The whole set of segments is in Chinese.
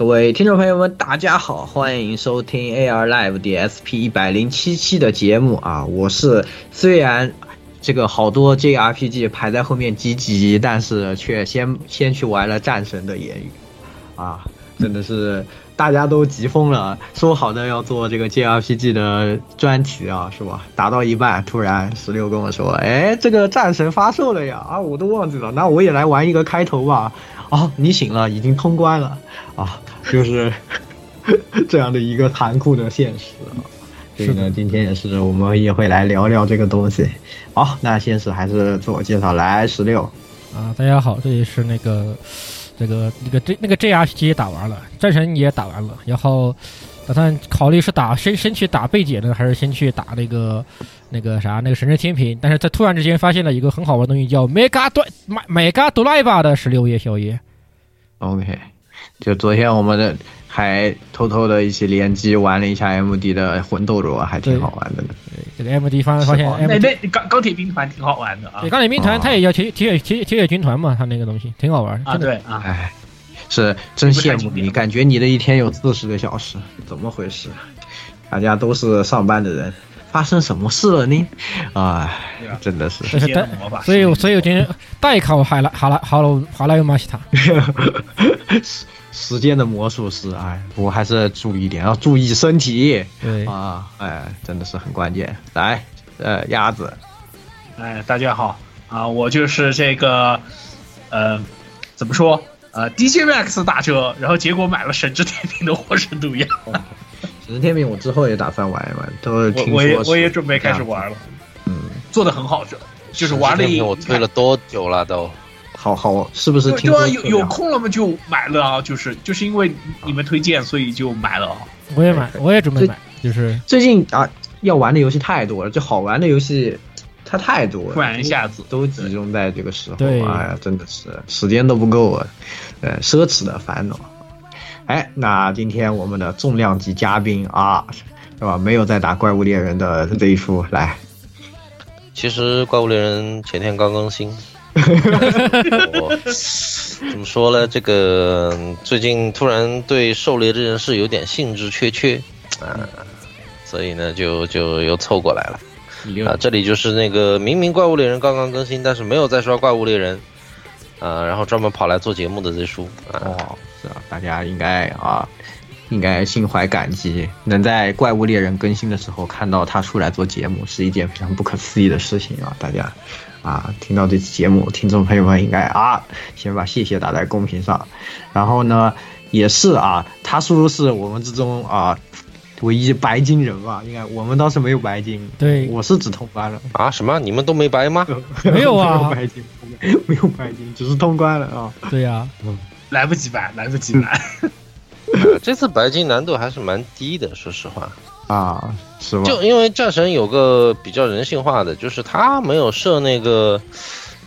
各位听众朋友们，大家好，欢迎收听 AR Live DSP 一百零七期的节目啊！我是虽然这个好多 JRPG 排在后面几级，但是却先先去玩了战神的言语啊，真的是大家都急疯了，说好的要做这个 JRPG 的专题啊，是吧？打到一半，突然十六跟我说，哎，这个战神发售了呀！啊，我都忘记了，那我也来玩一个开头吧。哦，你醒了，已经通关了啊！就是 这样的一个残酷的现实啊。所以呢，今天也是我们也会来聊聊这个东西。好，那先是还是自我介绍，来十六啊，大家好，这里是那个这个那个这那个 JRPG 打完了，战神也打完了，然后打算考虑是打先先去打贝姐呢，还是先去打那个那个啥那个神之天平？但是在突然之间发现了一个很好玩的东西，叫 Mega 多 Mega 多莱巴的十六夜宵夜。OK，就昨天我们的还偷偷的一起联机玩了一下 MD 的魂斗罗，还挺好玩的呢。这个 MD 发发现那那钢钢铁兵团挺好玩的啊。对，钢铁兵团它也叫铁铁铁铁血军团嘛，它那个东西挺好玩啊。对啊，哎，是真羡慕你，感觉你的一天有四十个小时，怎么回事？大家都是上班的人。发生什么事了呢？啊，真的是，所以所以我今天代考海拉哈拉哈罗哈拉尤马西塔，时间的魔术师，哎，不过还是注意一点，要注意身体。对啊，哎，真的是很关键。来，呃，鸭子，哎，大家好啊，我就是这个，呃，怎么说？呃，DJ Max 打折，然后结果买了神之天平的火神毒药。神之天平我之后也打算玩一玩，都听说我也我也准备开始玩了。嗯，做的很好，这就是玩了一我推了多久了都。好好，是不是？对啊，有有空了嘛就买了啊，就是就是因为你们推荐，所以就买了。啊我也买，我也准备买，就是最近啊，要玩的游戏太多了，就好玩的游戏它太多了，突然一下子都集中在这个时候，对，哎呀，真的是时间都不够啊，呃，奢侈的烦恼。哎，那今天我们的重量级嘉宾啊，是吧？没有在打怪物猎人的这一出来。其实怪物猎人前天刚更新。我怎么说呢？这个最近突然对狩猎这件事有点兴致缺缺啊，所以呢，就就又凑过来了啊。这里就是那个明明怪物猎人刚刚更新，但是没有在刷怪物猎人啊，然后专门跑来做节目的这叔啊。哦，是啊，大家应该啊。应该心怀感激，能在怪物猎人更新的时候看到他出来做节目，是一件非常不可思议的事情啊！大家，啊，听到这期节目，听众朋友们应该啊，先把谢谢打在公屏上。然后呢，也是啊，他叔叔是我们之中啊唯一白金人吧？应该我们倒是没有白金，对，我是只通关了啊？什么？你们都没白吗？没有啊，没有白金，没有白金，只是通关了啊。对呀、啊，嗯，来不及白，来不及白。这次白金难度还是蛮低的，说实话啊，是吗？就因为战神有个比较人性化的，就是他没有设那个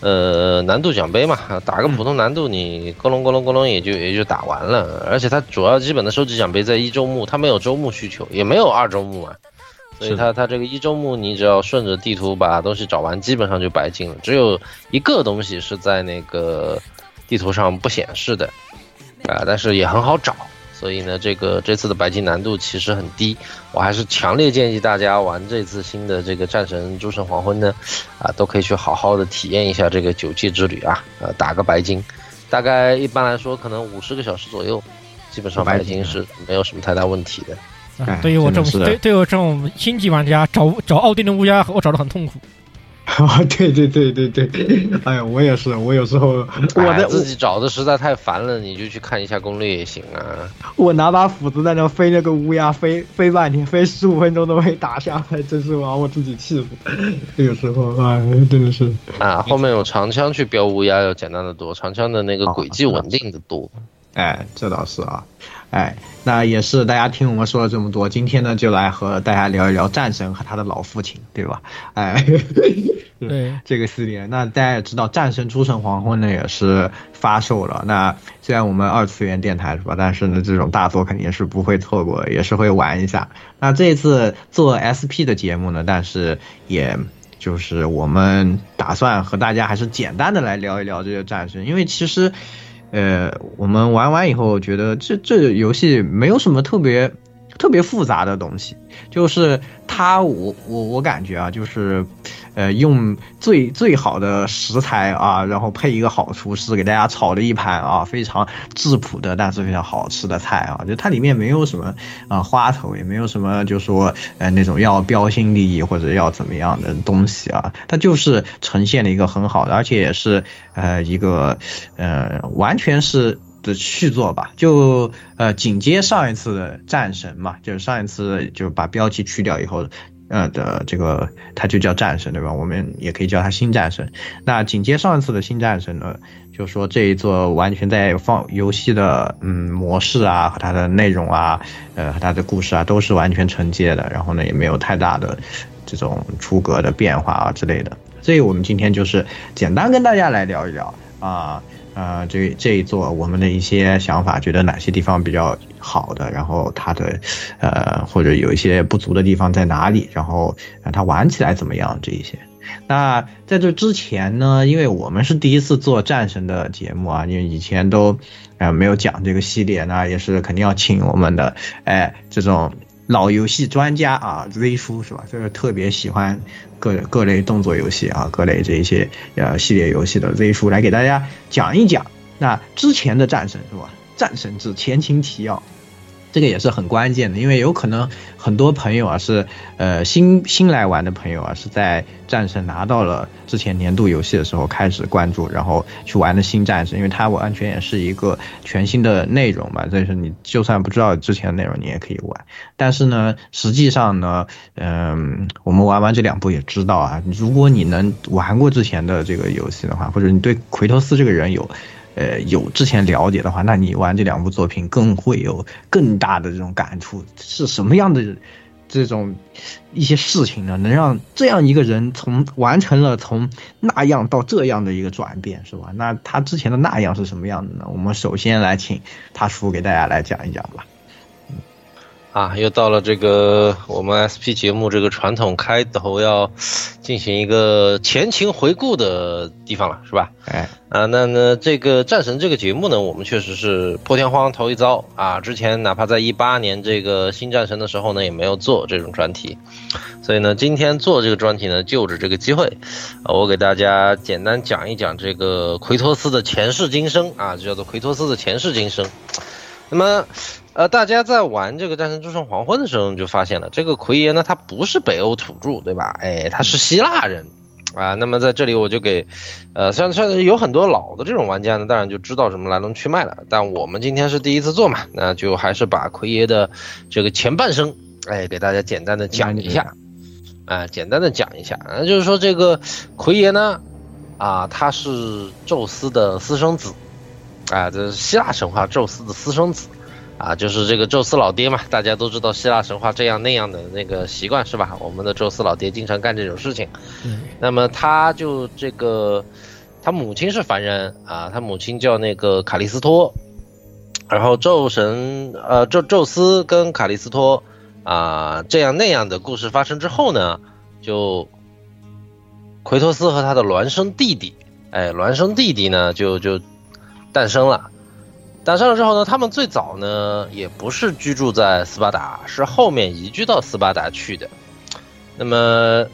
呃难度奖杯嘛，打个普通难度你咕隆咕隆咕隆也就也就打完了，而且它主要基本的收集奖杯在一周目，它没有周目需求，也没有二周目嘛，所以它它这个一周目你只要顺着地图把东西找完，基本上就白金了，只有一个东西是在那个。地图上不显示的，啊，但是也很好找。所以呢，这个这次的白金难度其实很低，我还是强烈建议大家玩这次新的这个战神诸神黄昏呢，啊，都可以去好好的体验一下这个九界之旅啊，呃，打个白金，大概一般来说可能五十个小时左右，基本上白金是没有什么太大问题的。啊对于我这种对对我这种星级玩家，找找奥丁的乌鸦，我找的很痛苦。啊，对对对对对，哎呀，我也是，我有时候我的自己找的实在太烦了，你就去看一下攻略也行啊。我拿把斧子在那飞那个乌鸦，飞飞半天，飞十五分钟都没打下来，真是把我自己气死。有时候啊，真的是啊，后面有长枪去标乌鸦要简单的多，长枪的那个轨迹稳定的多。哎，这倒是啊。哎，那也是大家听我们说了这么多，今天呢就来和大家聊一聊战神和他的老父亲，对吧？哎，对 这个系列，那大家也知道，战神诸神黄昏呢也是发售了。那虽然我们二次元电台是吧，但是呢这种大作肯定是不会错过，也是会玩一下。那这次做 SP 的节目呢，但是也就是我们打算和大家还是简单的来聊一聊这个战神，因为其实。呃，我们玩完以后觉得这这游戏没有什么特别特别复杂的东西，就是它我我我感觉啊，就是呃用最最好的食材啊，然后配一个好厨师给大家炒了一盘啊非常质朴的但是非常好吃的菜啊，就它里面没有什么啊花头，也没有什么就说呃那种要标新立异或者要怎么样的东西啊，它就是呈现了一个很好的，而且也是呃一个呃完全是。的续作吧，就呃紧接上一次的战神嘛，就是上一次就把标题去掉以后，呃的这个它就叫战神对吧？我们也可以叫它新战神。那紧接上一次的新战神呢，就说这一座完全在放游戏的嗯模式啊和它的内容啊，呃和它的故事啊都是完全承接的，然后呢也没有太大的这种出格的变化啊之类的。所以我们今天就是简单跟大家来聊一聊啊。这这一座我们的一些想法，觉得哪些地方比较好的，然后它的，呃，或者有一些不足的地方在哪里，然后它玩起来怎么样这一些。那在这之前呢，因为我们是第一次做战神的节目啊，因为以前都，呃，没有讲这个系列，那也是肯定要请我们的，哎，这种老游戏专家啊，Z 叔是吧？就是特别喜欢。各各类动作游戏啊，各类这一些呃系列游戏的 Z 书来给大家讲一讲那之前的战神是吧？战神之前情提要。这个也是很关键的，因为有可能很多朋友啊是，呃新新来玩的朋友啊是在战神拿到了之前年度游戏的时候开始关注，然后去玩的新战神，因为它完全也是一个全新的内容嘛。所以说你就算不知道之前的内容，你也可以玩。但是呢，实际上呢，嗯，我们玩完这两部也知道啊，如果你能玩过之前的这个游戏的话，或者你对奎托斯这个人有。呃，有之前了解的话，那你玩这两部作品更会有更大的这种感触。是什么样的这种一些事情呢？能让这样一个人从完成了从那样到这样的一个转变，是吧？那他之前的那样是什么样的呢？我们首先来请他叔给大家来讲一讲吧。啊，又到了这个我们 SP 节目这个传统开头要进行一个前情回顾的地方了，是吧？哎，啊，那呢，这个战神这个节目呢，我们确实是破天荒头一遭啊。之前哪怕在一八年这个新战神的时候呢，也没有做这种专题，所以呢，今天做这个专题呢，就着这个机会，啊，我给大家简单讲一讲这个奎托斯的前世今生啊，就叫做奎托斯的前世今生。那么。呃，大家在玩这个《战神诸神黄昏》的时候，就发现了这个奎爷呢，他不是北欧土著，对吧？哎，他是希腊人，啊，那么在这里我就给，呃，像像有很多老的这种玩家呢，当然就知道什么来龙去脉了。但我们今天是第一次做嘛，那就还是把奎爷的这个前半生，哎，给大家简单的讲一下，啊，简单的讲一下，那就是说这个奎爷呢，啊，他是宙斯的私生子，啊，这是希腊神话宙斯的私生子。啊，就是这个宙斯老爹嘛，大家都知道希腊神话这样那样的那个习惯是吧？我们的宙斯老爹经常干这种事情。那么他就这个，他母亲是凡人啊，他母亲叫那个卡利斯托。然后宙神呃宙宙斯跟卡利斯托啊这样那样的故事发生之后呢，就奎托斯和他的孪生弟弟，哎，孪生弟弟呢就就诞生了。诞生了之后呢，他们最早呢也不是居住在斯巴达，是后面移居到斯巴达去的。那么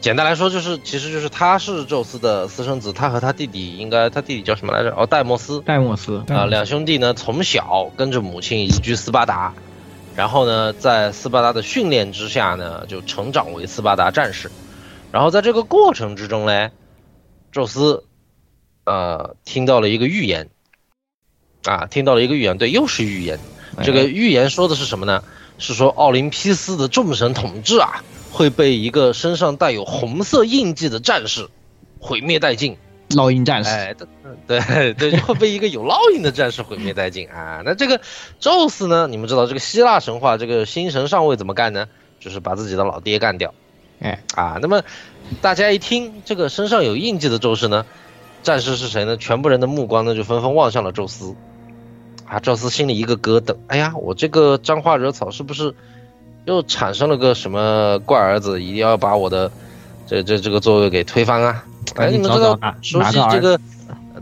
简单来说，就是其实就是他是宙斯的私生子，他和他弟弟应该他弟弟叫什么来着？哦，戴莫斯。戴莫斯啊，两兄弟呢从小跟着母亲移居斯巴达，然后呢在斯巴达的训练之下呢就成长为斯巴达战士。然后在这个过程之中呢，宙斯呃听到了一个预言。啊，听到了一个预言，对，又是预言。这个预言说的是什么呢？是说奥林匹斯的众神统治啊，会被一个身上带有红色印记的战士毁灭殆尽。烙印战士，哎，对 对，会被一个有烙印的战士毁灭殆尽啊。那这个宙斯呢？你们知道这个希腊神话，这个星神上位怎么干呢？就是把自己的老爹干掉。哎啊，那么大家一听这个身上有印记的宙斯呢，战士是谁呢？全部人的目光呢就纷纷望向了宙斯。啊，宙斯心里一个咯噔，哎呀，我这个沾花惹草是不是又产生了个什么怪儿子？一定要把我的这这这个座位给推翻啊！哎，你们知道熟悉这个？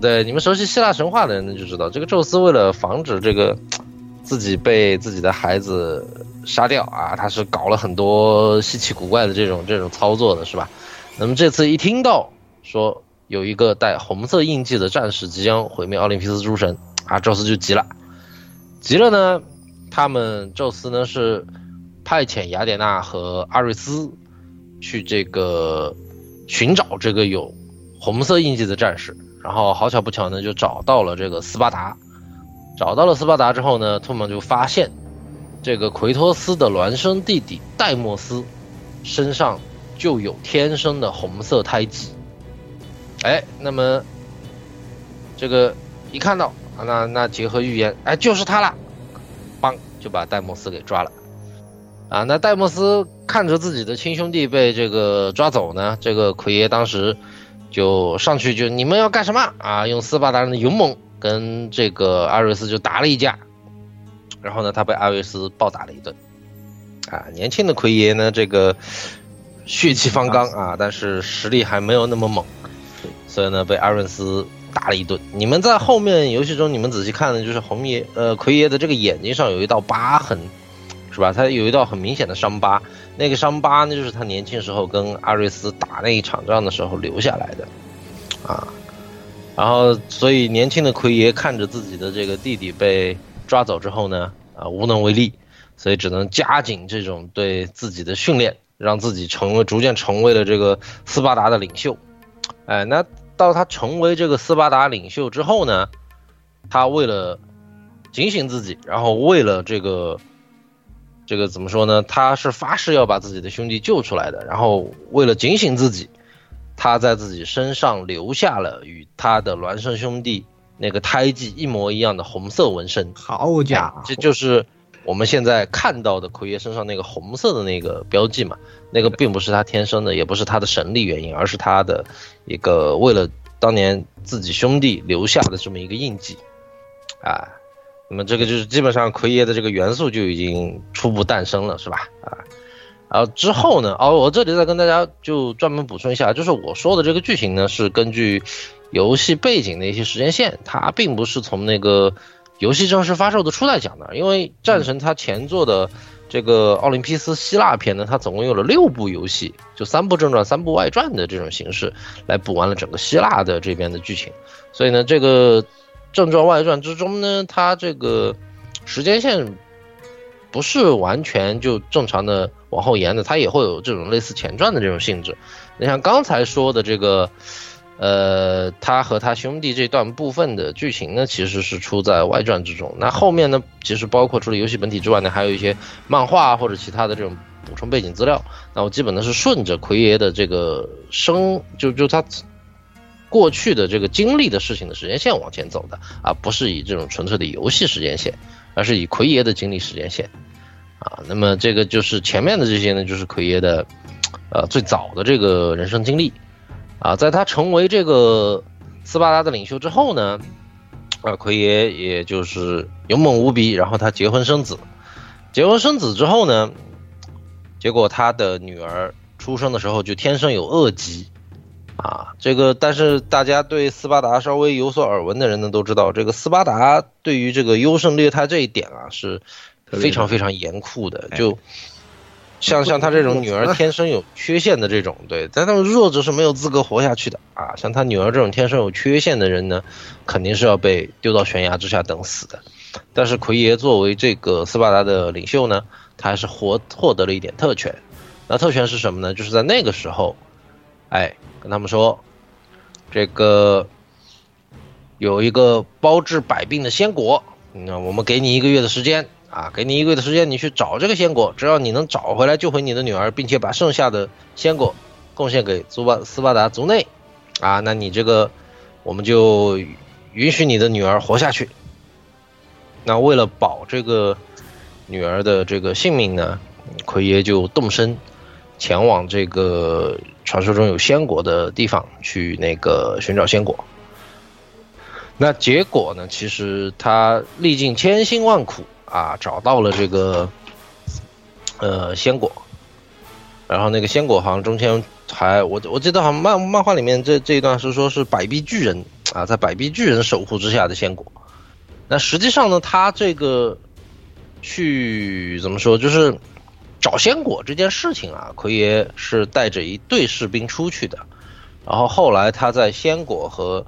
对，你们熟悉希腊神话的人就知道，这个宙斯为了防止这个自己被自己的孩子杀掉啊，他是搞了很多稀奇古怪的这种这种操作的，是吧？那么这次一听到说有一个带红色印记的战士即将毁灭奥林匹斯诸神。啊，宙斯就急了，急了呢，他们宙斯呢是派遣雅典娜和阿瑞斯去这个寻找这个有红色印记的战士，然后好巧不巧呢就找到了这个斯巴达，找到了斯巴达之后呢，他们就发现这个奎托斯的孪生弟弟戴莫斯身上就有天生的红色胎记，哎，那么这个一看到。啊，那那结合预言，哎，就是他了，邦就把戴莫斯给抓了。啊，那戴莫斯看着自己的亲兄弟被这个抓走呢，这个奎爷当时就上去就你们要干什么啊？用斯巴达人的勇猛跟这个阿瑞斯就打了一架，然后呢，他被阿瑞斯暴打了一顿。啊，年轻的奎爷呢，这个血气方刚啊，但是实力还没有那么猛，所以呢，被阿瑞斯。打了一顿。你们在后面游戏中，你们仔细看的就是红爷，呃，奎爷的这个眼睛上有一道疤痕，是吧？他有一道很明显的伤疤，那个伤疤呢，就是他年轻时候跟阿瑞斯打那一场仗的时候留下来的，啊。然后，所以年轻的奎爷看着自己的这个弟弟被抓走之后呢，啊，无能为力，所以只能加紧这种对自己的训练，让自己成为逐渐成为了这个斯巴达的领袖。哎，那。到他成为这个斯巴达领袖之后呢，他为了警醒自己，然后为了这个这个怎么说呢？他是发誓要把自己的兄弟救出来的。然后为了警醒自己，他在自己身上留下了与他的孪生兄弟那个胎记一模一样的红色纹身。好家伙，这就是我们现在看到的奎爷身上那个红色的那个标记嘛？那个并不是他天生的，也不是他的神力原因，而是他的。一个为了当年自己兄弟留下的这么一个印记，啊，那么这个就是基本上奎爷的这个元素就已经初步诞生了，是吧？啊，然后之后呢？哦，我这里再跟大家就专门补充一下，就是我说的这个剧情呢，是根据游戏背景的一些时间线，它并不是从那个游戏正式发售的初代讲的，因为战神它前作的。这个奥林匹斯希腊篇呢，它总共有了六部游戏，就三部正传、三部外传的这种形式来补完了整个希腊的这边的剧情。所以呢，这个正传外传之中呢，它这个时间线不是完全就正常的往后延的，它也会有这种类似前传的这种性质。你像刚才说的这个。呃，他和他兄弟这段部分的剧情呢，其实是出在外传之中。那后面呢，其实包括除了游戏本体之外呢，还有一些漫画或者其他的这种补充背景资料。那我基本呢是顺着奎爷的这个生，就就他过去的这个经历的事情的时间线往前走的啊，不是以这种纯粹的游戏时间线，而是以奎爷的经历时间线啊。那么这个就是前面的这些呢，就是奎爷的呃最早的这个人生经历。啊，在他成为这个斯巴达的领袖之后呢，啊，奎爷也就是勇猛无比，然后他结婚生子，结婚生子之后呢，结果他的女儿出生的时候就天生有恶疾，啊，这个但是大家对斯巴达稍微有所耳闻的人呢，都知道这个斯巴达对于这个优胜劣汰这一点啊是非常非常严酷的，就像像他这种女儿天生有缺陷的这种，对，但他们弱者是没有资格活下去的啊。像他女儿这种天生有缺陷的人呢，肯定是要被丢到悬崖之下等死的。但是奎爷作为这个斯巴达的领袖呢，他还是获获得了一点特权。那特权是什么呢？就是在那个时候，哎，跟他们说，这个有一个包治百病的仙果，那我们给你一个月的时间啊，给你一个月的时间，你去找这个仙果，只要你能找回来，救回你的女儿，并且把剩下的仙果贡献给苏巴斯巴达族内，啊，那你这个我们就允许你的女儿活下去。那为了保这个女儿的这个性命呢，奎爷就动身前往这个传说中有仙果的地方去那个寻找仙果。那结果呢，其实他历尽千辛万苦啊，找到了这个呃仙果。然后那个仙果好像中间还我我记得好像漫漫画里面这这一段是说是百臂巨人啊，在百臂巨人守护之下的仙果。那实际上呢，他这个去怎么说，就是找仙果这件事情啊，奎爷是带着一队士兵出去的，然后后来他在仙果和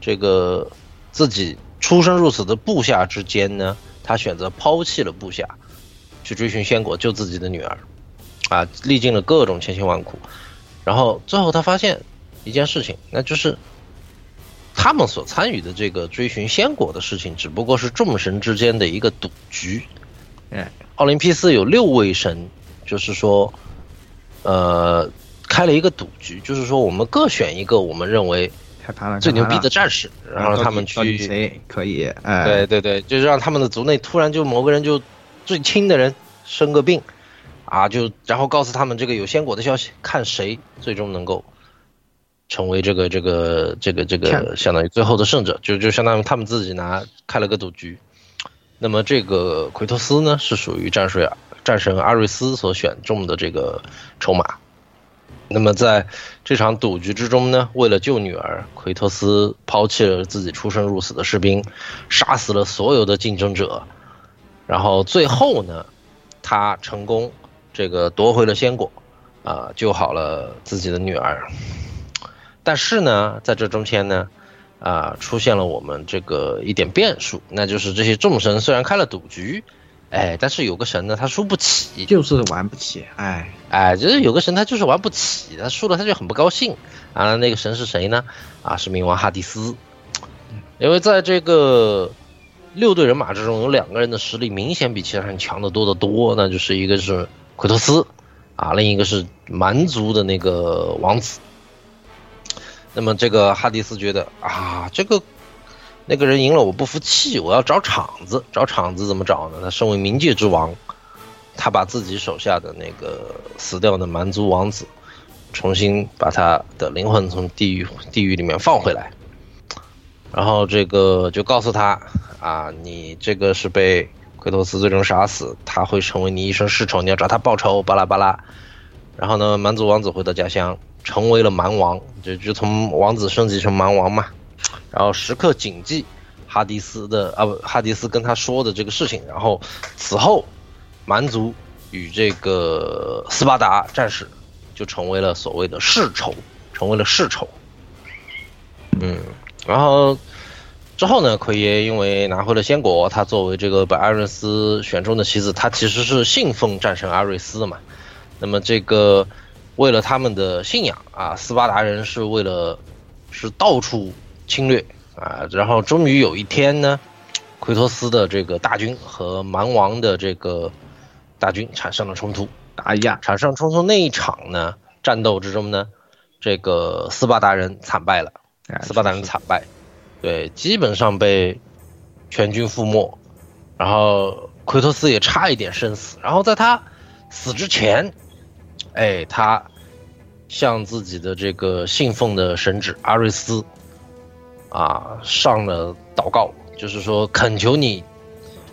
这个自己出生入死的部下之间呢，他选择抛弃了部下，去追寻仙果救自己的女儿，啊，历尽了各种千辛万苦，然后最后他发现一件事情，那就是。他们所参与的这个追寻仙果的事情，只不过是众神之间的一个赌局。哎，奥林匹斯有六位神，就是说，呃，开了一个赌局，就是说我们各选一个我们认为最牛逼的战士，然后他们去谁可以？哎，对对对，就是让他们的族内突然就某个人就最亲的人生个病，啊，就然后告诉他们这个有仙果的消息，看谁最终能够。成为这个这个这个这个相当于最后的胜者，就就相当于他们自己拿开了个赌局。那么这个奎托斯呢，是属于战水战神阿瑞斯所选中的这个筹码。那么在这场赌局之中呢，为了救女儿，奎托斯抛弃了自己出生入死的士兵，杀死了所有的竞争者，然后最后呢，他成功这个夺回了仙果，啊，救好了自己的女儿。但是呢，在这中间呢，啊，出现了我们这个一点变数，那就是这些众神虽然开了赌局，哎，但是有个神呢，他输不起，就是玩不起，哎哎，就是有个神他就是玩不起，他输了他就很不高兴啊。那个神是谁呢？啊，是冥王哈迪斯，因为在这个六队人马之中，有两个人的实力明显比其他人强得多得多，那就是一个是奎托斯，啊，另一个是蛮族的那个王子。那么这个哈迪斯觉得啊，这个那个人赢了，我不服气，我要找场子。找场子怎么找呢？他身为冥界之王，他把自己手下的那个死掉的蛮族王子，重新把他的灵魂从地狱地狱里面放回来，然后这个就告诉他啊，你这个是被奎托斯最终杀死，他会成为你一生世仇，你要找他报仇，巴拉巴拉。然后呢，蛮族王子回到家乡。成为了蛮王，就就从王子升级成蛮王嘛，然后时刻谨记哈迪斯的啊不，哈迪斯跟他说的这个事情，然后此后蛮族与这个斯巴达战士就成为了所谓的世仇，成为了世仇。嗯，然后之后呢，奎爷因为拿回了仙果，他作为这个被阿瑞斯选中的棋子，他其实是信奉战神阿瑞斯的嘛，那么这个。为了他们的信仰啊，斯巴达人是为了是到处侵略。啊，然后终于有一天呢，奎托斯的这个大军和蛮王的这个大军产生了冲突，打架，产生冲突那一场呢，战斗之中呢，这个斯巴达人惨败了，斯巴达人惨败，对，基本上被全军覆没，然后奎托斯也差一点身死，然后在他死之前。哎，他向自己的这个信奉的神祇阿瑞斯啊上了祷告，就是说恳求你，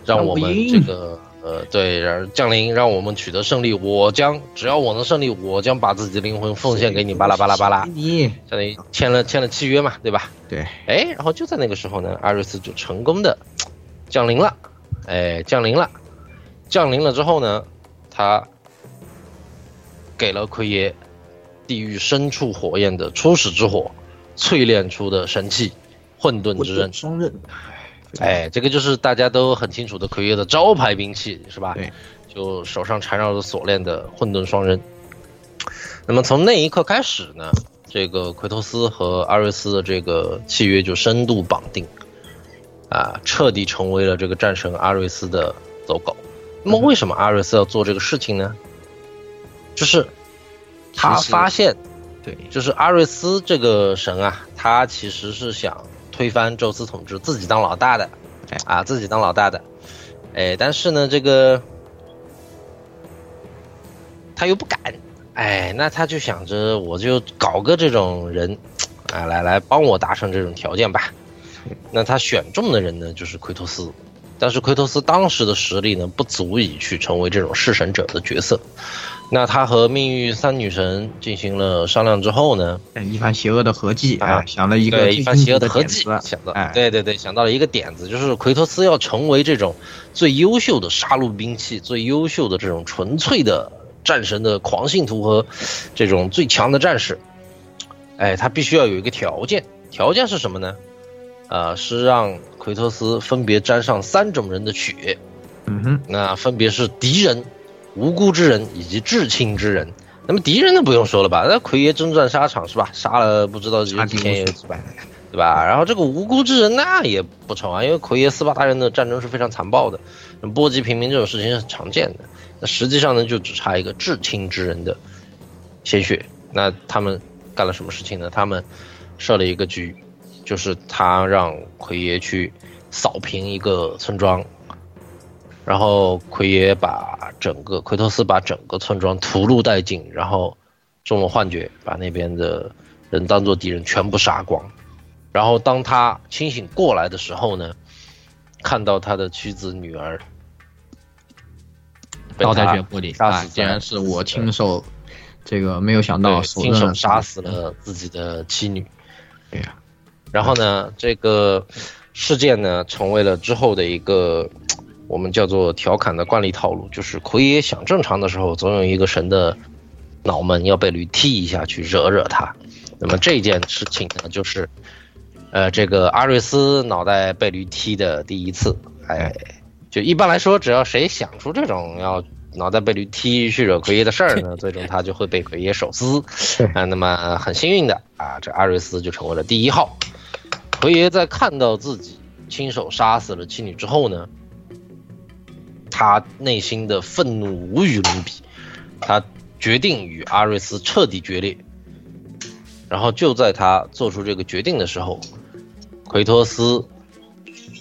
让我们这个呃，对，然降临，让我们取得胜利。我将只要我能胜利，我将把自己的灵魂奉献给你。巴拉巴拉巴拉，你相当于签了签了契约嘛，对吧？对。哎，然后就在那个时候呢，阿瑞斯就成功的降临了。哎，降临了，降临了之后呢，他给了奎爷地狱深处火焰的初始之火，淬炼出的神器混沌之刃双刃。哎，这个就是大家都很清楚的奎爷的招牌兵器，是吧？对，就手上缠绕着锁链的混沌双刃。那么从那一刻开始呢，这个奎托斯和阿瑞斯的这个契约就深度绑定，啊，彻底成为了这个战神阿瑞斯的走狗。那么为什么阿瑞斯要做这个事情呢？就是他发现，对，就是阿瑞斯这个神啊，他其实是想。推翻宙斯统治，自己当老大的，啊，自己当老大的，哎，但是呢，这个他又不敢，哎，那他就想着，我就搞个这种人，啊，来来帮我达成这种条件吧。那他选中的人呢，就是奎托斯，但是奎托斯当时的实力呢，不足以去成为这种弑神者的角色。那他和命运三女神进行了商量之后呢，一番邪恶的合计啊，想了一个一番邪恶的合计，想到，哎，对对对，想到了一个点子，就是奎托斯要成为这种最优秀的杀戮兵器，最优秀的这种纯粹的战神的狂信徒和这种最强的战士，哎，他必须要有一个条件，条件是什么呢？呃，是让奎托斯分别沾上三种人的血，嗯哼，那分别是敌人。无辜之人以及至亲之人，那么敌人呢不用说了吧？那奎爷征战沙场是吧？杀了不知道几千也有几百，对吧？然后这个无辜之人那也不成啊，因为奎爷斯巴达人的战争是非常残暴的，波及平民这种事情是很常见的。那实际上呢，就只差一个至亲之人的鲜血。那他们干了什么事情呢？他们设了一个局，就是他让奎爷去扫平一个村庄。然后奎爷把整个奎托斯把整个村庄屠戮殆尽，然后中了幻觉，把那边的人当做敌人全部杀光。然后当他清醒过来的时候呢，看到他的妻子女儿倒在血泊里啊，竟然是我亲手这个没有想到亲手杀死了自己的妻女。对呀，然后呢，这个事件呢成为了之后的一个。我们叫做调侃的惯例套路，就是奎爷想正常的时候，总有一个神的脑门要被驴踢一下，去惹惹他。那么这件事情呢，就是，呃，这个阿瑞斯脑袋被驴踢的第一次。哎，就一般来说，只要谁想出这种要脑袋被驴踢去惹奎爷的事儿呢，最终他就会被奎爷手撕。啊，那么很幸运的啊，这阿瑞斯就成为了第一号。奎爷在看到自己亲手杀死了妻女之后呢？他内心的愤怒无与伦比，他决定与阿瑞斯彻底决裂。然后就在他做出这个决定的时候，奎托斯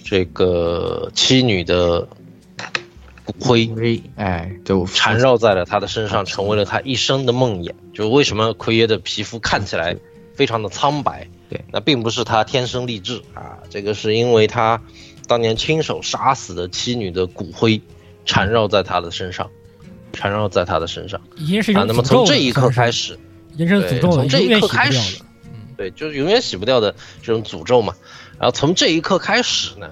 这个妻女的骨灰，哎，就缠绕在了他的身上，成为了他一生的梦魇。就为什么奎爷的皮肤看起来非常的苍白？对，那并不是他天生丽质啊，这个是因为他当年亲手杀死的妻女的骨灰。缠绕在他的身上，缠绕在他的身上，已经是啊。那么从这一刻开始，人生诅咒从这一刻开始，对，就是永远洗不掉的这种诅咒嘛。然后从这一刻开始呢，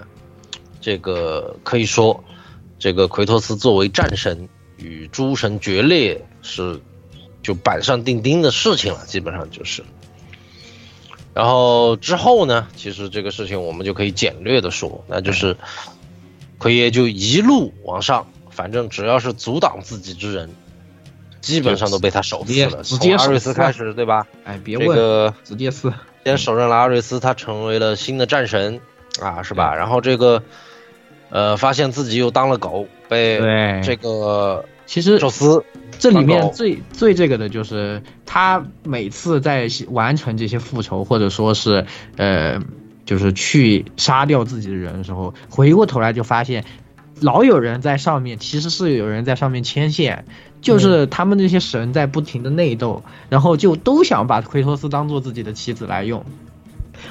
这个可以说，这个奎托斯作为战神与诸神决裂是就板上钉钉的事情了，基本上就是。然后之后呢，其实这个事情我们就可以简略的说，那就是。奎爷就一路往上，反正只要是阻挡自己之人，基本上都被他手撕了。从阿瑞斯开始，对吧？哎，别问，这个直接撕。先手刃了阿瑞斯，他成为了新的战神啊，是吧？然后这个，呃，发现自己又当了狗，被这个其实宙斯这里面最最这个的就是他每次在完成这些复仇，或者说是呃。就是去杀掉自己的人的时候，回过头来就发现，老有人在上面，其实是有人在上面牵线，就是他们那些神在不停的内斗，然后就都想把奎托斯当做自己的棋子来用。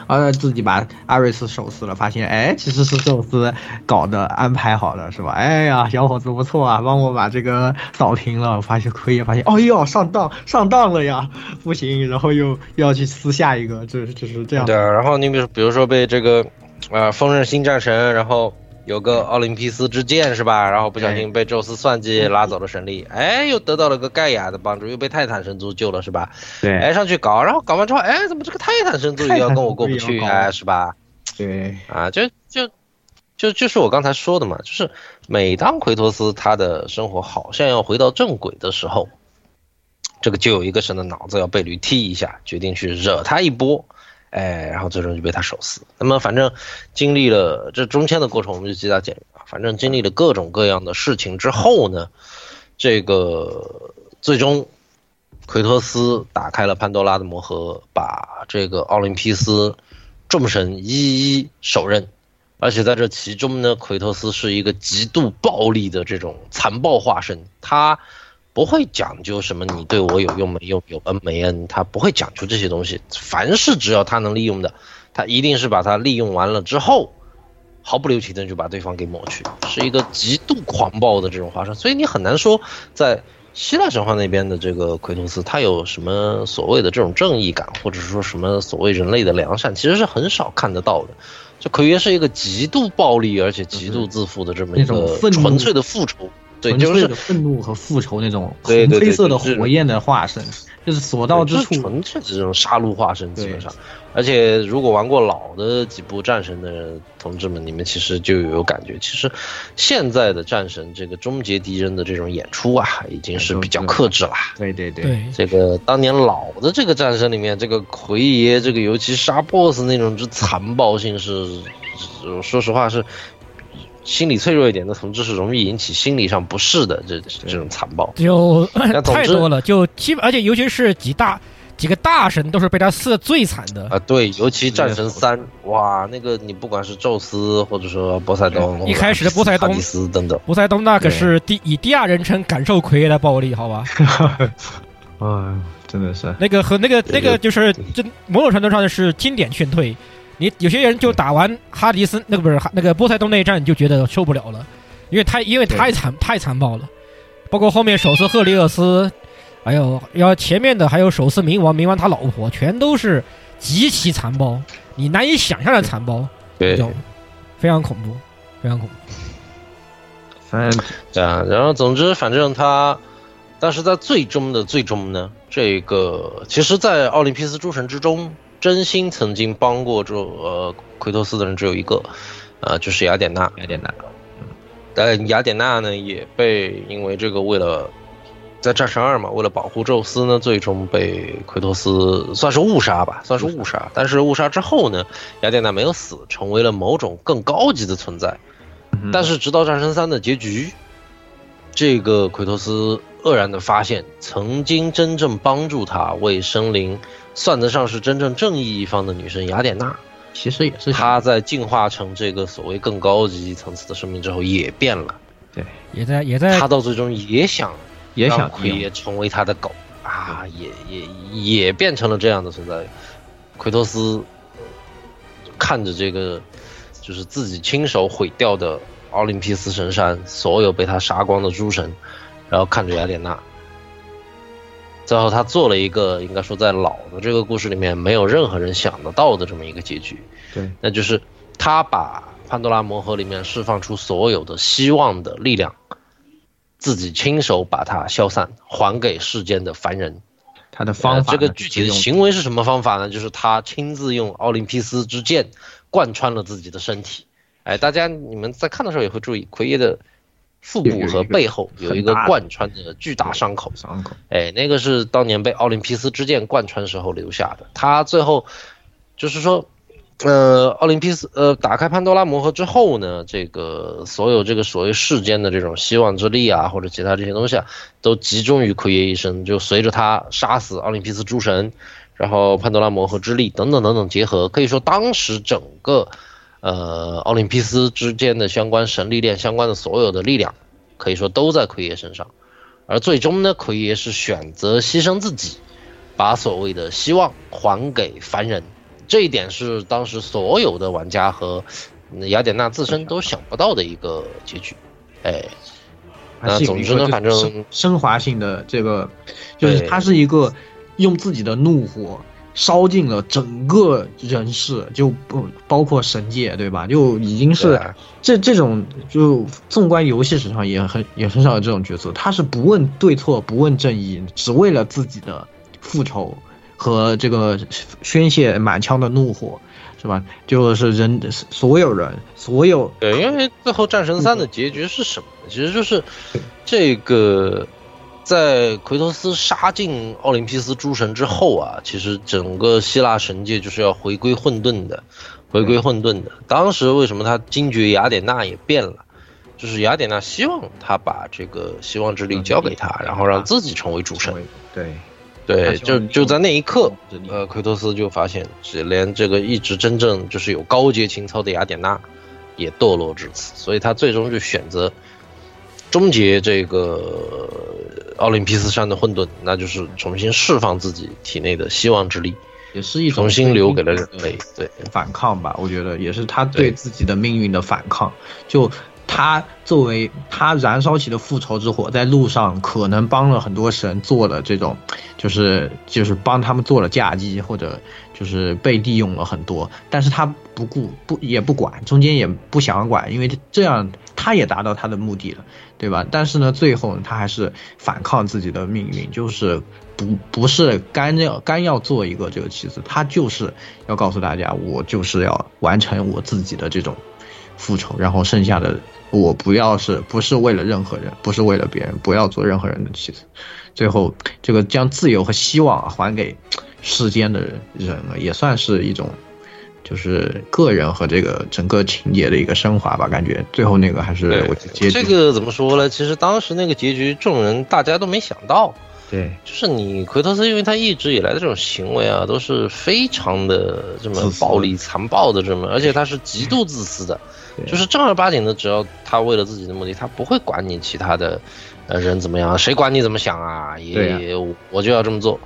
啊，自己把阿瑞斯手撕了，发现哎，其实是宙斯搞的安排好的，是吧？哎呀，小伙子不错啊，帮我把这个扫平了。发现可以发现，哎呦，上当上当了呀，不行，然后又又要去撕下一个，这这是这样。对，然后你比如比如说被这个呃锋刃新战神，然后。有个奥林匹斯之剑是吧？然后不小心被宙斯算计拉走了神力，哎，又得到了个盖亚的帮助，又被泰坦神族救了是吧？对，哎上去搞，然后搞完之后，哎，怎么这个泰坦神族也要跟我过不去哎，是吧？对，啊，就就就就是我刚才说的嘛，就是每当奎托斯他的生活好像要回到正轨的时候，这个就有一个神的脑子要被驴踢一下，决定去惹他一波。哎，然后最终就被他手撕。那么反正经历了这中间的过程，我们就记大简。反正经历了各种各样的事情之后呢，这个最终奎托斯打开了潘多拉的魔盒，把这个奥林匹斯众神一一手刃。而且在这其中呢，奎托斯是一个极度暴力的这种残暴化身，他。不会讲究什么你对我有用没用有恩没恩，他不会讲究这些东西。凡是只要他能利用的，他一定是把它利用完了之后，毫不留情的就把对方给抹去，是一个极度狂暴的这种化身。所以你很难说在希腊神话那边的这个奎托斯，他有什么所谓的这种正义感，或者是说什么所谓人类的良善，其实是很少看得到的。就奎约是一个极度暴力而且极度自负的这么一个纯粹的复仇。对，就是愤怒和复仇那种红黑色的火焰的化身，就是所到之处纯粹这种杀戮化身，基本上。而且如果玩过老的几部战神的同志们，你们其实就有感觉，其实现在的战神这个终结敌人的这种演出啊，已经是比较克制了。对对对，这个当年老的这个战神里面，这个奎爷这个尤其杀 BOSS 那种之残暴性是，说实话是。心理脆弱一点的同志是容易引起心理上不适的，这这种残暴就 太多了，就基本而且尤其是几大几个大神都是被他撕的最惨的啊！对，尤其战神三，哇，那个你不管是宙斯或者说波塞冬，一开始的波塞冬、斯等等，波塞冬那可是第以第二人称感受奎爷的暴力，好吧？啊，真的是那个和那个那个就是这某种程度上的是经典劝退。你有些人就打完哈迪斯那个不是那个波塞冬那一战就觉得受不了了，因为太因为太残太残暴了，包括后面手撕赫利厄斯，还有要前面的还有手撕冥王冥王他老婆，全都是极其残暴，你难以想象的残暴，对，非常恐怖，非常恐怖。反正对啊，然后总之反正他，但是在最终的最终呢，这个其实，在奥林匹斯诸神之中。真心曾经帮过这呃奎托斯的人只有一个，呃，就是雅典娜。雅典娜，但雅典娜呢也被因为这个为了在战神二嘛，为了保护宙斯呢，最终被奎托斯算是误杀吧，算是误杀。但是误杀之后呢，雅典娜没有死，成为了某种更高级的存在。但是直到战神三的结局，这个奎托斯愕然的发现，曾经真正帮助他为生灵。算得上是真正正义一方的女神雅典娜，其实也是。她在进化成这个所谓更高级层次的生命之后也变了，对，也在也在，她到最终也想也想也成为他的狗。啊，也也也变成了这样的存在。奎托斯看着这个就是自己亲手毁掉的奥林匹斯神山，所有被他杀光的诸神，然后看着雅典娜。最后，他做了一个应该说在老的这个故事里面没有任何人想得到的这么一个结局，对，那就是他把潘多拉魔盒里面释放出所有的希望的力量，自己亲手把它消散，还给世间的凡人。他的方法，这个具体的行为是什么方法呢？就是他亲自用奥林匹斯之剑贯穿了自己的身体。哎，大家你们在看的时候也会注意奎爷的。腹部和背后有一个贯穿的巨大伤口，伤口，哎，那个是当年被奥林匹斯之剑贯穿时候留下的。他最后就是说，呃，奥林匹斯，呃，打开潘多拉魔盒之后呢，这个所有这个所谓世间的这种希望之力啊，或者其他这些东西啊，都集中于奎爷一身。就随着他杀死奥林匹斯诸神，然后潘多拉魔盒之力等等等等结合，可以说当时整个。呃，奥林匹斯之间的相关神力链相关的所有的力量，可以说都在奎爷身上，而最终呢，奎爷是选择牺牲自己，把所谓的希望还给凡人，这一点是当时所有的玩家和嗯雅典娜自身都想不到的一个结局。哎，那总之呢，反正升华性的这个，就是他是一个用自己的怒火。烧尽了整个人世，就不包括神界，对吧？就已经是这这种，就纵观游戏史上也很也很少有这种角色，他是不问对错，不问正义，只为了自己的复仇和这个宣泄满腔的怒火，是吧？就是人所有人所有对，因为最后战神三的结局是什么？其实就是这个。在奎托斯杀进奥林匹斯诸神之后啊，其实整个希腊神界就是要回归混沌的，回归混沌的。当时为什么他惊觉雅典娜也变了？就是雅典娜希望他把这个希望之力交给他，然后让自己成为主神。对，对，就就在那一刻，呃，奎托斯就发现，连这个一直真正就是有高洁情操的雅典娜，也堕落至此，所以他最终就选择终结这个。奥林匹斯山的混沌，那就是重新释放自己体内的希望之力，也是一种重新留给了人类，对反抗吧。我觉得也是他对自己的命运的反抗。就他作为他燃烧起的复仇之火，在路上可能帮了很多神做了这种，就是就是帮他们做了嫁衣，或者就是被利用了很多，但是他不顾不也不管，中间也不想管，因为这样他也达到他的目的了。对吧？但是呢，最后他还是反抗自己的命运，就是不不是干要干要做一个这个棋子，他就是要告诉大家，我就是要完成我自己的这种复仇，然后剩下的我不要是不是为了任何人，不是为了别人，不要做任何人的棋子，最后这个将自由和希望还给世间的人了，也算是一种。就是个人和这个整个情节的一个升华吧，感觉最后那个还是我结局。这个怎么说呢？其实当时那个结局，众人大家都没想到。对，就是你奎托斯，因为他一直以来的这种行为啊，都是非常的这么暴力残暴的这么，而且他是极度自私的，就是正儿八经的，只要他为了自己的目的，他不会管你其他的呃人怎么样，谁管你怎么想啊？也我就要这么做。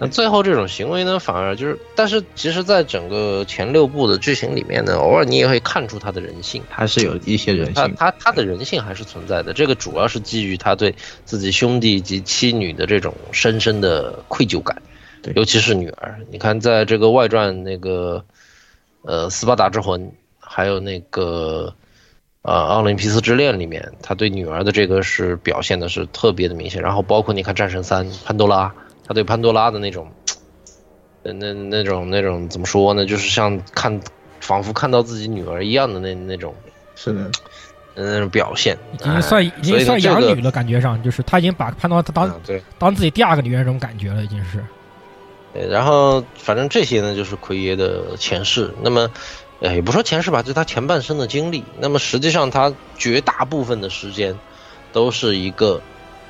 那最后这种行为呢，反而就是，但是其实，在整个前六部的剧情里面呢，偶尔你也会看出他的人性，还是有一些人性，他他他的人性还是存在的。这个主要是基于他对自己兄弟及妻女的这种深深的愧疚感，尤其是女儿。你看，在这个外传那个，呃，斯巴达之魂，还有那个，呃，奥林匹斯之恋里面，他对女儿的这个是表现的是特别的明显。然后包括你看战神三潘多拉。他对潘多拉的那种，那那那种那种怎么说呢？就是像看，仿佛看到自己女儿一样的那那种，是的，那种表现，已经算已经算养女了，感觉上就是他已经把潘多拉当当自己第二个女儿这种感觉了，已经是。对，然后反正这些呢，就是奎爷的前世。那么，呃，也不说前世吧，就他前半生的经历。那么实际上，他绝大部分的时间，都是一个。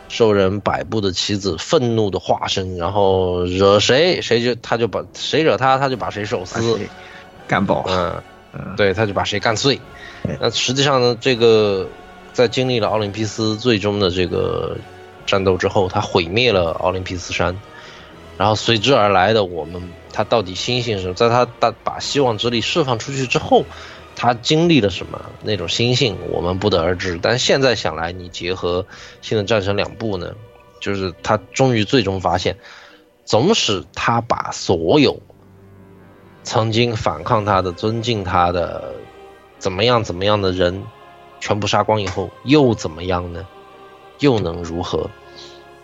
受人摆布的棋子，愤怒的化身，然后惹谁谁就他就把谁惹他他就把谁手撕，干爆，嗯嗯，对，他就把谁干碎。那实际上呢，这个在经历了奥林匹斯最终的这个战斗之后，他毁灭了奥林匹斯山，然后随之而来的我们，他到底心性是在他大把希望之力释放出去之后。他经历了什么那种心性，我们不得而知。但现在想来，你结合《新的战神》两部呢，就是他终于最终发现，总使他把所有曾经反抗他的、尊敬他的、怎么样怎么样的人，全部杀光以后，又怎么样呢？又能如何？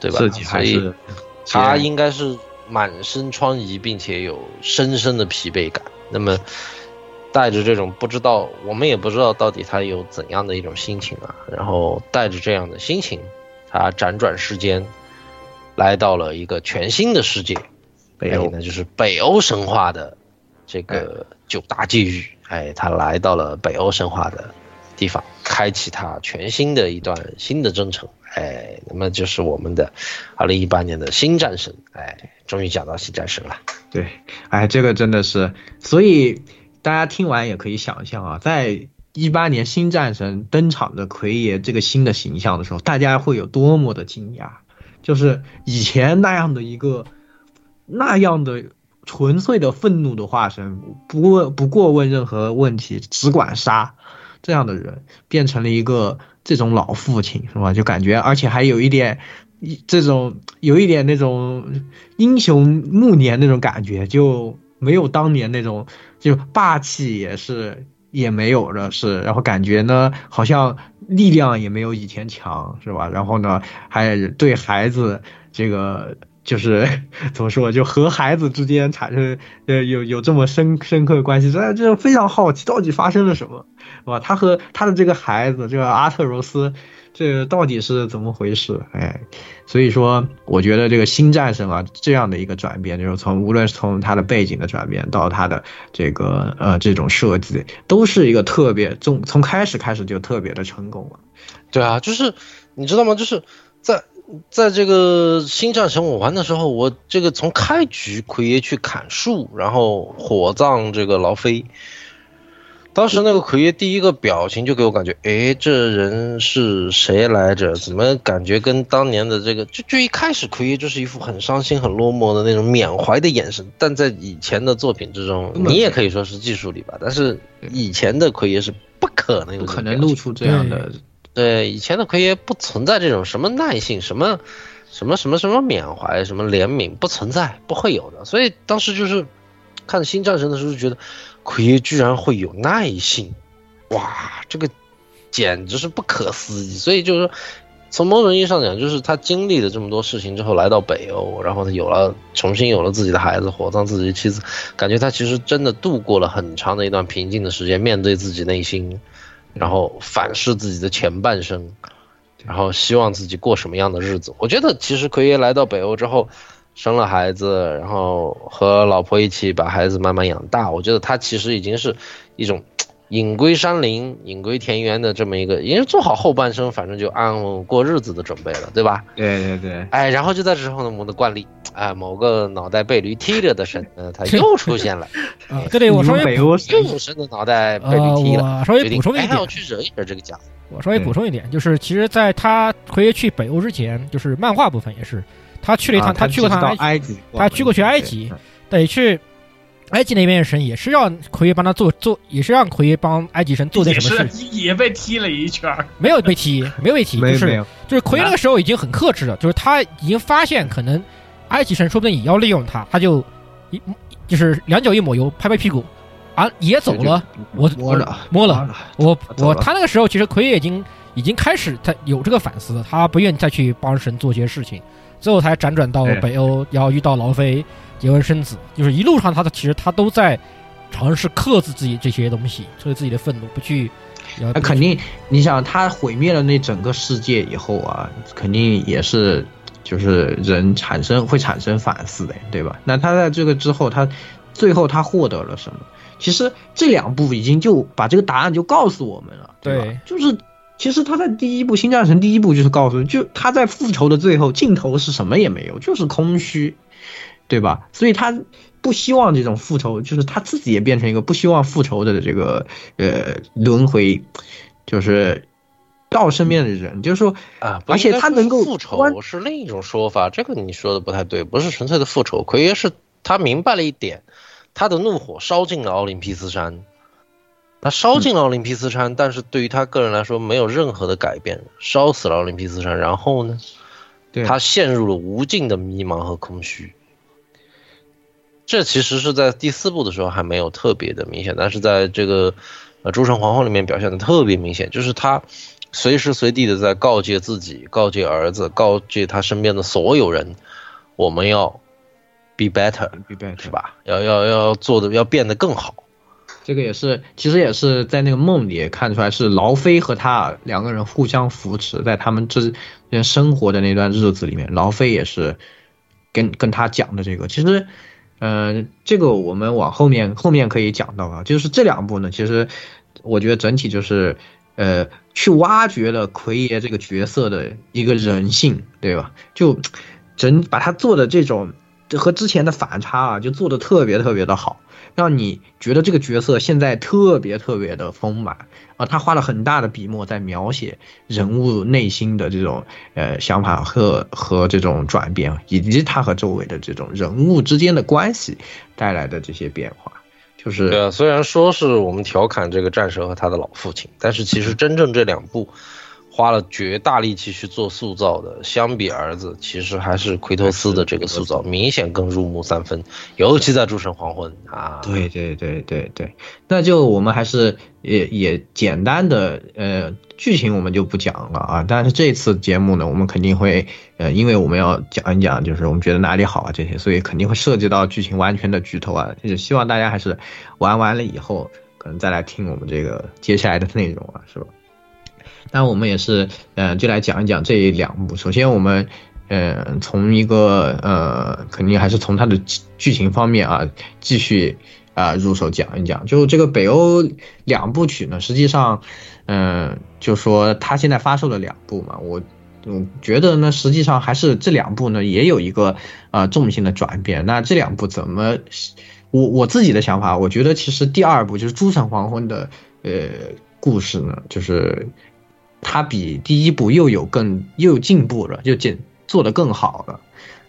对吧？所以，他应该是满身疮痍，并且有深深的疲惫感。那么。带着这种不知道，我们也不知道到底他有怎样的一种心情啊。然后带着这样的心情，他辗转世间，来到了一个全新的世界，北欧呢就是北欧神话的这个九大地狱。哎，他来到了北欧神话的地方，开启他全新的一段新的征程。哎，那么就是我们的二零一八年的新战神。哎，终于讲到新战神了。对，哎，这个真的是，所以。大家听完也可以想象啊，在一八年新战神登场的奎爷这个新的形象的时候，大家会有多么的惊讶？就是以前那样的一个那样的纯粹的愤怒的化身，不问不过问任何问题，只管杀这样的人，变成了一个这种老父亲，是吧？就感觉，而且还有一点一这种有一点那种英雄暮年那种感觉，就没有当年那种就霸气也是也没有了，是，然后感觉呢好像力量也没有以前强，是吧？然后呢还对孩子这个。就是 怎么说，就和孩子之间产生呃有有这么深深刻的关系，这这非常好奇，到底发生了什么，是吧？他和他的这个孩子，这个阿特柔斯，这到底是怎么回事？哎，所以说，我觉得这个新战神啊，这样的一个转变，就是从无论是从他的背景的转变，到他的这个呃这种设计，都是一个特别从从开始开始就特别的成功了。对啊，就是你知道吗？就是在。在这个新战神我玩的时候，我这个从开局奎爷去砍树，然后火葬这个劳菲。当时那个奎爷第一个表情就给我感觉，哎，这人是谁来着？怎么感觉跟当年的这个就就一开始奎爷就是一副很伤心、很落寞的那种缅怀的眼神。但在以前的作品之中，你也可以说是技术里吧，但是以前的奎爷是不可能有不可能露出这样的。对以前的奎爷不存在这种什么耐性，什么，什么什么什么缅怀，什么怜悯，不存在，不会有的。所以当时就是看新战神的时候，就觉得奎爷居然会有耐性，哇，这个简直是不可思议。所以就是说从某种意义上讲，就是他经历了这么多事情之后，来到北欧，然后他有了重新有了自己的孩子，火葬自己的妻子，感觉他其实真的度过了很长的一段平静的时间，面对自己内心。然后反思自己的前半生，然后希望自己过什么样的日子。我觉得其实奎爷来到北欧之后，生了孩子，然后和老婆一起把孩子慢慢养大。我觉得他其实已经是一种隐归山林、隐归田园的这么一个，已经做好后半生，反正就安稳过日子的准备了，对吧？对对对。哎，然后就在之后呢，我们的惯例。啊，某个脑袋被驴踢了的神，呃，他又 出现了。啊，这里我稍微又神的脑袋被驴踢了。我稍微补充一点，我去惹一惹这个家伙。我稍微补充一点，就是其实在他奎爷去北欧之前，就是漫画部分也是，他去了一趟，他去过趟埃及，他去过去埃及，得去埃及那边的神也是让奎爷帮他做做，也是让奎爷帮埃及神做点什么事，也被踢了一圈，没有被踢，没有被踢，就是就是奎爷那个时候已经很克制了，就是他已经发现可能。埃及神说不定也要利用他，他就一就是两脚一抹油，拍拍屁股，啊，也走了。我摸了摸了，我我他那个时候其实奎爷已经已经开始他有这个反思，他不愿意再去帮神做些事情，最后才辗转到北欧，然后遇到劳菲，结婚生子，就是一路上他的其实他都在尝试克制自己这些东西，克制自己的愤怒，不去。那肯定，你想他毁灭了那整个世界以后啊，肯定也是。就是人产生会产生反思的，对吧？那他在这个之后，他最后他获得了什么？其实这两部已经就把这个答案就告诉我们了，对吧？就是其实他在第一部《新战神》第一部就是告诉，就他在复仇的最后尽头是什么也没有，就是空虚，对吧？所以他不希望这种复仇，就是他自己也变成一个不希望复仇的这个呃轮回，就是。到身边的人，就是说啊，而且他能够复仇是另一种说法，这个你说的不太对，不是纯粹的复仇。奎爷是他明白了一点，他的怒火烧进了奥林匹斯山，他烧尽了奥林匹斯山，但是对于他个人来说没有任何的改变，烧死了奥林匹斯山，然后呢，他陷入了无尽的迷茫和空虚。这其实是在第四部的时候还没有特别的明显，但是在这个呃诸神皇后里面表现的特别明显，就是他。随时随地的在告诫自己，告诫儿子，告诫他身边的所有人，我们要 be better，be better 是吧？要要要做的要变得更好。这个也是，其实也是在那个梦里看出来，是劳菲和他两个人互相扶持，在他们之间生活的那段日子里面，劳菲也是跟跟他讲的这个。其实，嗯，这个我们往后面后面可以讲到啊，就是这两部呢，其实我觉得整体就是。呃，去挖掘了奎爷这个角色的一个人性，对吧？就整把他做的这种和之前的反差啊，就做的特别特别的好。让你觉得这个角色现在特别特别的丰满啊，他花了很大的笔墨在描写人物内心的这种呃想法和和这种转变，以及他和周围的这种人物之间的关系带来的这些变化，就是对，虽然说是我们调侃这个战神和他的老父亲，但是其实真正这两部。花了绝大力气去做塑造的，相比儿子，其实还是奎托斯的这个塑造明显更入木三分，尤其在《诸神黄昏》啊。对对对对对，那就我们还是也也简单的呃剧情我们就不讲了啊，但是这次节目呢，我们肯定会呃，因为我们要讲一讲，就是我们觉得哪里好啊这些，所以肯定会涉及到剧情完全的剧透啊，就是希望大家还是玩完了以后，可能再来听我们这个接下来的内容啊，是吧？那我们也是，嗯，就来讲一讲这两部。首先，我们，嗯，从一个，呃，肯定还是从它的剧情方面啊，继续啊入手讲一讲。就这个北欧两部曲呢，实际上，嗯，就说它现在发售了两部嘛，我，我觉得呢，实际上还是这两部呢也有一个啊重心的转变。那这两部怎么，我我自己的想法，我觉得其实第二部就是《诸神黄昏》的，呃，故事呢，就是。它比第一部又有更又进步了，又进做得更好了，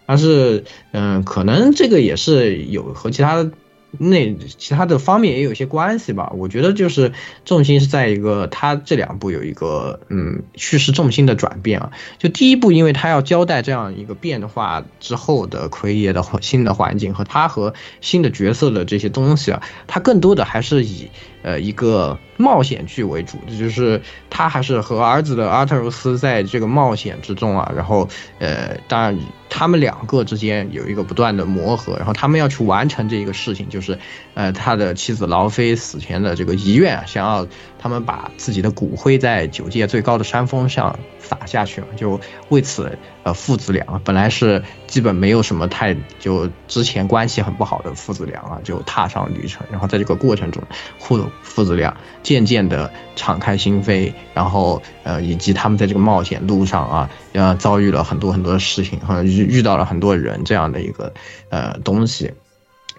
但是嗯，可能这个也是有和其他。那其他的方面也有一些关系吧，我觉得就是重心是在一个他这两部有一个嗯叙事重心的转变啊，就第一部因为他要交代这样一个变化之后的奎爷的新的环境和他和新的角色的这些东西啊，他更多的还是以呃一个冒险剧为主，就是他还是和儿子的阿特柔斯在这个冒险之中啊，然后呃当然。他们两个之间有一个不断的磨合，然后他们要去完成这一个事情，就是，呃，他的妻子劳菲死前的这个遗愿，想要他们把自己的骨灰在九界最高的山峰上撒下去了，就为此。呃，父子俩本来是基本没有什么太就之前关系很不好的父子俩啊，就踏上旅程。然后在这个过程中，父父子俩渐渐的敞开心扉，然后呃，以及他们在这个冒险路上啊，呃，遭遇了很多很多的事情，和遇遇到了很多人这样的一个呃东西。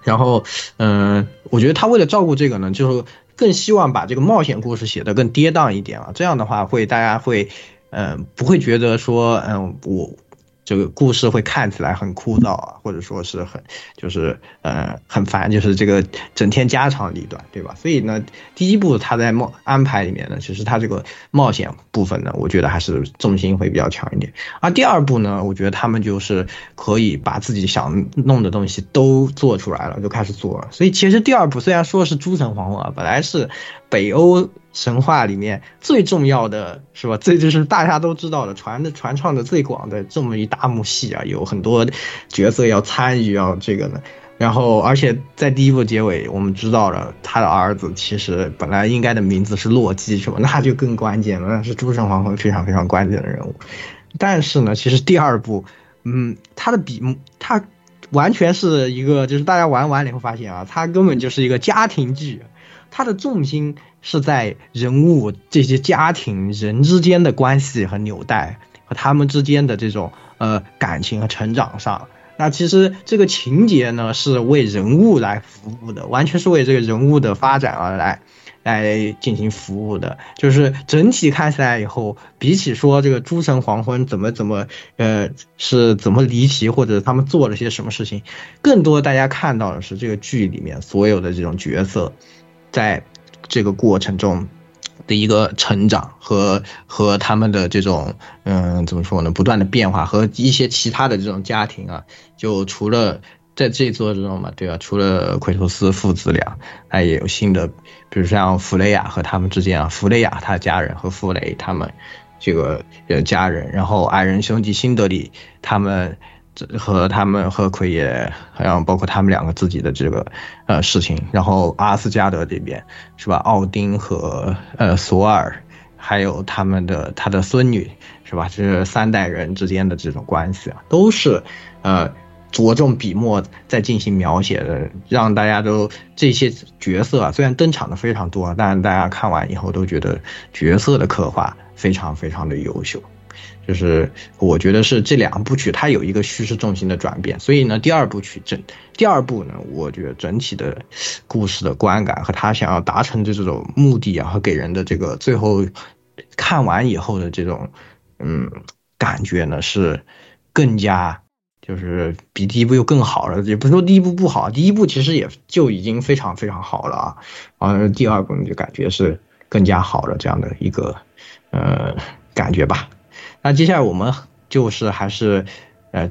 然后嗯，我觉得他为了照顾这个呢，就是更希望把这个冒险故事写得更跌宕一点啊，这样的话会大家会。嗯，不会觉得说，嗯，我这个故事会看起来很枯燥啊，或者说是很，就是呃很烦，就是这个整天家长里短，对吧？所以呢，第一部他在冒安排里面呢，其实他这个冒险部分呢，我觉得还是重心会比较强一点。而第二部呢，我觉得他们就是可以把自己想弄的东西都做出来了，就开始做了。所以其实第二部虽然说是诸神黄昏啊，本来是北欧。神话里面最重要的是吧？这就是大家都知道的，传的传唱的最广的这么一大幕戏啊，有很多角色要参与啊，这个呢。然后，而且在第一部结尾，我们知道了他的儿子其实本来应该的名字是洛基，是吧？那就更关键了，那是诸神黄昏非常非常关键的人物。但是呢，其实第二部，嗯，他的笔，他完全是一个，就是大家玩完了以后发现啊，他根本就是一个家庭剧，他的重心。是在人物这些家庭人之间的关系和纽带和他们之间的这种呃感情和成长上，那其实这个情节呢是为人物来服务的，完全是为这个人物的发展而来来进行服务的。就是整体看起来以后，比起说这个诸神黄昏怎么怎么呃是怎么离奇，或者他们做了些什么事情，更多大家看到的是这个剧里面所有的这种角色在。这个过程中的一个成长和和他们的这种嗯怎么说呢？不断的变化和一些其他的这种家庭啊，就除了在这座之中嘛，对吧？除了奎托斯父子俩，他也有新的，比如像弗雷亚和他们之间啊，弗雷亚他家人和弗雷他们这个呃家人，然后矮人兄弟辛德里他们。和他们和奎爷，还有包括他们两个自己的这个呃事情，然后阿斯加德这边是吧？奥丁和呃索尔，还有他们的他的孙女是吧？这三代人之间的这种关系啊，都是呃着重笔墨在进行描写的，让大家都这些角色啊，虽然登场的非常多，但大家看完以后都觉得角色的刻画非常非常的优秀。就是我觉得是这两部曲它有一个叙事重心的转变，所以呢，第二部曲整第二部呢，我觉得整体的故事的观感和他想要达成的这种目的啊，和给人的这个最后看完以后的这种嗯感觉呢，是更加就是比第一部又更好了。也不是说第一部不好，第一部其实也就已经非常非常好了啊，而第二部呢就感觉是更加好的这样的一个呃感觉吧。那接下来我们就是还是，呃，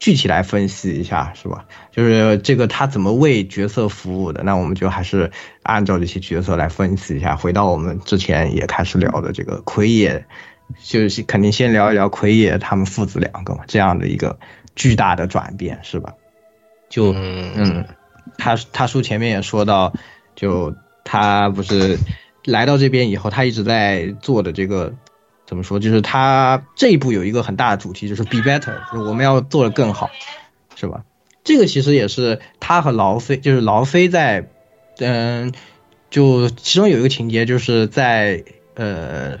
具体来分析一下，是吧？就是这个他怎么为角色服务的？那我们就还是按照这些角色来分析一下。回到我们之前也开始聊的这个奎爷，就是肯定先聊一聊奎爷他们父子两个嘛，这样的一个巨大的转变，是吧？就嗯，他他书前面也说到，就他不是来到这边以后，他一直在做的这个。怎么说？就是他这一部有一个很大的主题，就是 be better，就是我们要做的更好，是吧？这个其实也是他和劳菲，就是劳菲在，嗯，就其中有一个情节，就是在呃，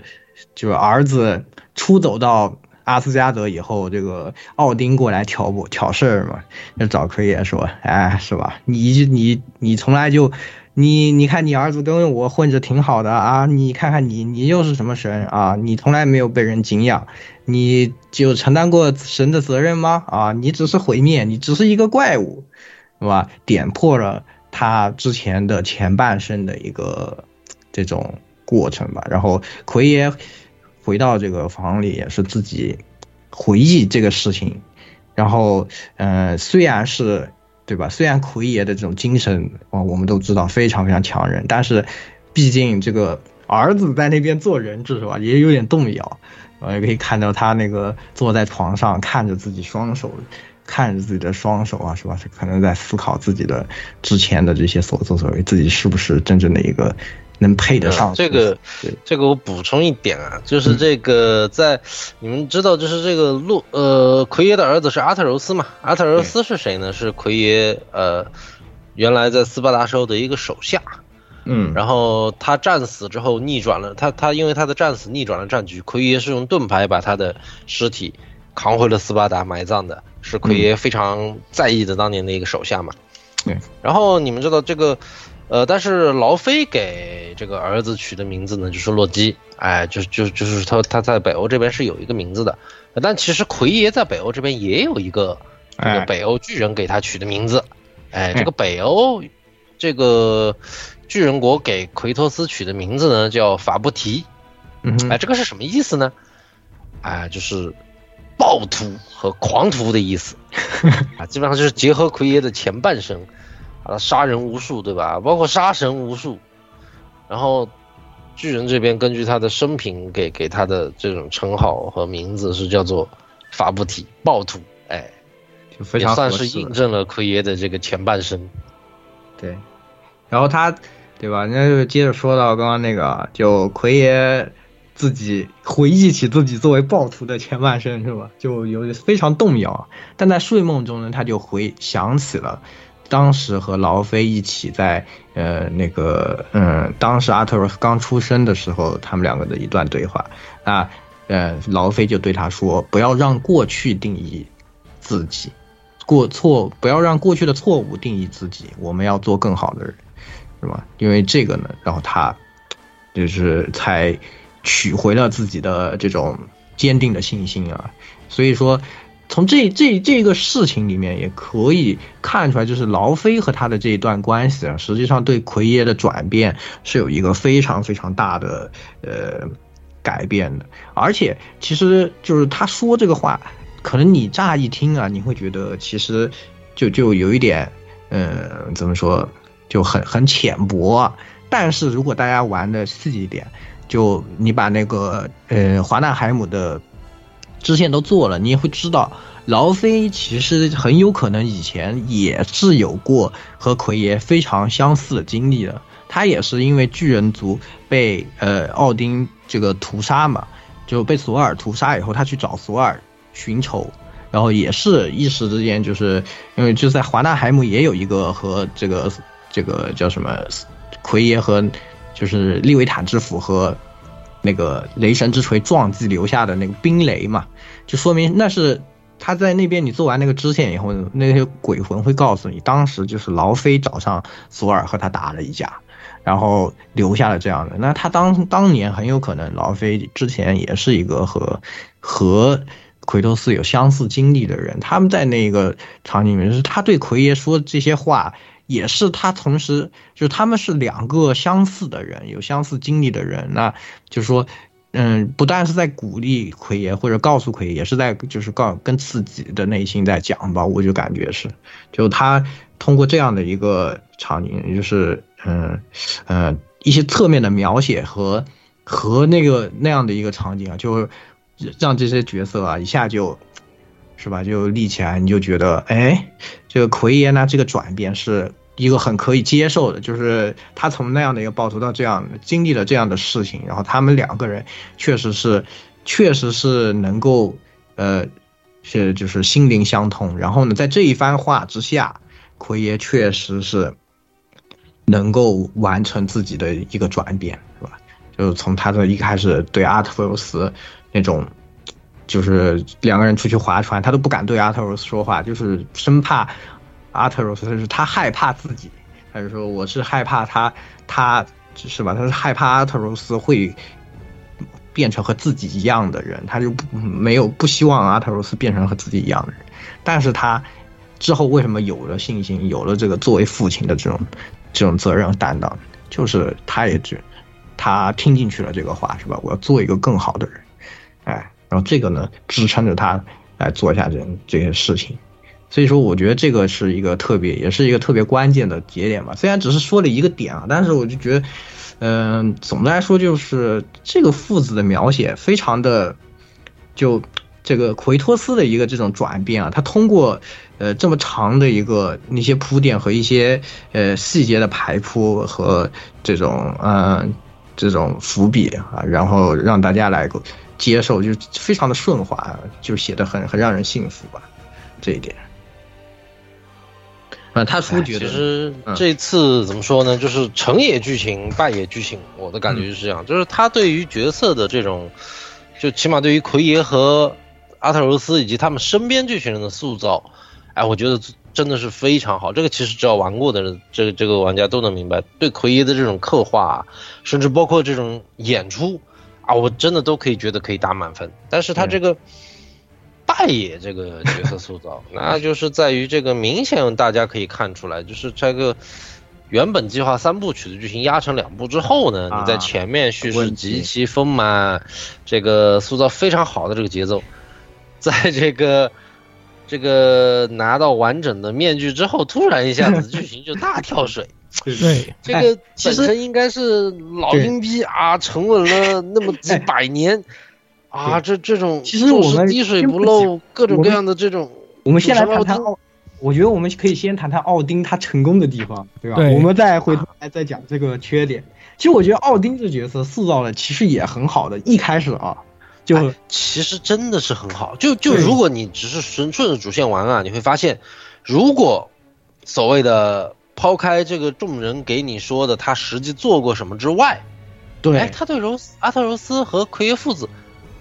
就是儿子出走到阿斯加德以后，这个奥丁过来挑拨挑事儿嘛，就找奎爷说，哎，是吧？你你你从来就。你你看，你儿子跟我混着挺好的啊！你看看你，你又是什么神啊？你从来没有被人敬仰，你就承担过神的责任吗？啊，你只是毁灭，你只是一个怪物，是吧？点破了他之前的前半生的一个这种过程吧。然后奎爷回到这个房里，也是自己回忆这个事情。然后，嗯，虽然是。对吧？虽然奎爷的这种精神啊，我们都知道非常非常强人，但是，毕竟这个儿子在那边做人质是吧，也有点动摇。我，也可以看到他那个坐在床上看着自己双手，看着自己的双手啊，是吧？可能在思考自己的之前的这些所作所为，自己是不是真正的一个。能配得上这个，这个我补充一点啊，就是这个在你们知道，就是这个洛呃奎爷的儿子是阿特柔斯嘛？阿特柔斯是谁呢？是奎爷呃原来在斯巴达时候的一个手下，嗯，然后他战死之后逆转了他他因为他的战死逆转了战局，奎爷是用盾牌把他的尸体扛回了斯巴达埋葬的，是奎爷非常在意的当年的一个手下嘛？对，然后你们知道这个。呃，但是劳菲给这个儿子取的名字呢，就是洛基，哎，就是就就是他他在北欧这边是有一个名字的，但其实奎爷在北欧这边也有一个这个北欧巨人给他取的名字，哎，这个北欧这个巨人国给奎托斯取的名字呢叫法布提，哎，这个是什么意思呢？哎，就是暴徒和狂徒的意思，啊，基本上就是结合奎爷的前半生。啊，杀人无数，对吧？包括杀神无数。然后，巨人这边根据他的生平给给他的这种称号和名字是叫做法布提暴徒，哎，就非常算是印证了奎爷的这个前半生。对，然后他，对吧？那就接着说到刚刚那个，就奎爷自己回忆起自己作为暴徒的前半生，是吧？就有非常动摇。但在睡梦中呢，他就回想起了。当时和劳菲一起在呃那个嗯，当时阿特罗斯刚出生的时候，他们两个的一段对话。那呃，劳菲就对他说：“不要让过去定义自己，过错不要让过去的错误定义自己。我们要做更好的人，是吧？因为这个呢，然后他就是才取回了自己的这种坚定的信心啊。所以说。”从这这这个事情里面也可以看出来，就是劳菲和他的这一段关系啊，实际上对奎爷的转变是有一个非常非常大的呃改变的。而且其实就是他说这个话，可能你乍一听啊，你会觉得其实就就有一点嗯怎么说就很很浅薄。但是如果大家玩的细一点，就你把那个呃华纳海姆的。支线都做了，你也会知道，劳菲其实很有可能以前也是有过和奎爷非常相似的经历的。他也是因为巨人族被呃奥丁这个屠杀嘛，就被索尔屠杀以后，他去找索尔寻仇，然后也是一时之间，就是因为就在华纳海姆也有一个和这个这个叫什么奎爷和就是利维坦之斧和那个雷神之锤撞击留下的那个冰雷嘛，就说明那是他在那边你做完那个支线以后，那些鬼魂会告诉你，当时就是劳菲找上索尔和他打了一架，然后留下了这样的。那他当当年很有可能劳菲之前也是一个和和奎托斯有相似经历的人，他们在那个场景里面，就是他对奎爷说这些话。也是他同时，就是他们是两个相似的人，有相似经历的人，那就是说，嗯，不但是在鼓励奎爷或者告诉奎爷，也是在就是告跟自己的内心在讲吧，我就感觉是，就他通过这样的一个场景，就是嗯嗯一些侧面的描写和和那个那样的一个场景啊，就让这些角色啊一下就。是吧？就立起来，你就觉得，哎，这个奎爷呢，这个转变是一个很可以接受的，就是他从那样的一个暴徒到这样经历了这样的事情，然后他们两个人确实是，确实是能够，呃，是就是心灵相通。然后呢，在这一番话之下，奎爷确实是能够完成自己的一个转变，是吧？就是从他的一开始对阿特弗斯那种。就是两个人出去划船，他都不敢对阿特罗斯说话，就是生怕阿特罗斯，他是他害怕自己，他就说我是害怕他，他是吧？他是害怕阿特罗斯会变成和自己一样的人，他就不没有不希望阿特罗斯变成和自己一样的人。但是他之后为什么有了信心，有了这个作为父亲的这种这种责任担当，就是他也觉他听进去了这个话，是吧？我要做一个更好的人，哎。然后这个呢，支撑着他来做一下这这些事情，所以说我觉得这个是一个特别，也是一个特别关键的节点吧。虽然只是说了一个点啊，但是我就觉得，嗯，总的来说就是这个父子的描写非常的，就这个奎托斯的一个这种转变啊，他通过呃这么长的一个那些铺垫和一些呃细节的排铺和这种嗯这种伏笔啊，然后让大家来。接受就非常的顺滑，就写的很很让人信服吧，这一点。啊，他说觉得其实这次怎么说呢？就是成也剧情，败也剧情。我的感觉就是这样，就是他对于角色的这种，就起码对于奎爷和阿特柔斯以及他们身边这群人的塑造，哎，我觉得真的是非常好。这个其实只要玩过的人，这个这个玩家都能明白，对奎爷的这种刻画，甚至包括这种演出。啊，我真的都可以觉得可以打满分，但是他这个败也这个角色塑造，那就是在于这个明显大家可以看出来，就是这个原本计划三部曲的剧情压成两部之后呢，你在前面叙事极其丰满，这个塑造非常好的这个节奏，在这个这个拿到完整的面具之后，突然一下子剧情就大跳水。对，这个本身应该是老鹰逼啊，沉稳了那么几百年，啊，这这种其实我们滴水不漏，各种各样的这种，我们先来谈谈奥，我觉得我们可以先谈谈奥丁他成功的地方，对吧？我们再回头来再讲这个缺点。其实我觉得奥丁这角色塑造的其实也很好的，一开始啊，就其实真的是很好。就就如果你只是纯顺着主线玩啊，你会发现，如果所谓的。抛开这个众人给你说的他实际做过什么之外，对，哎，他对柔斯阿特柔斯和奎爷父子，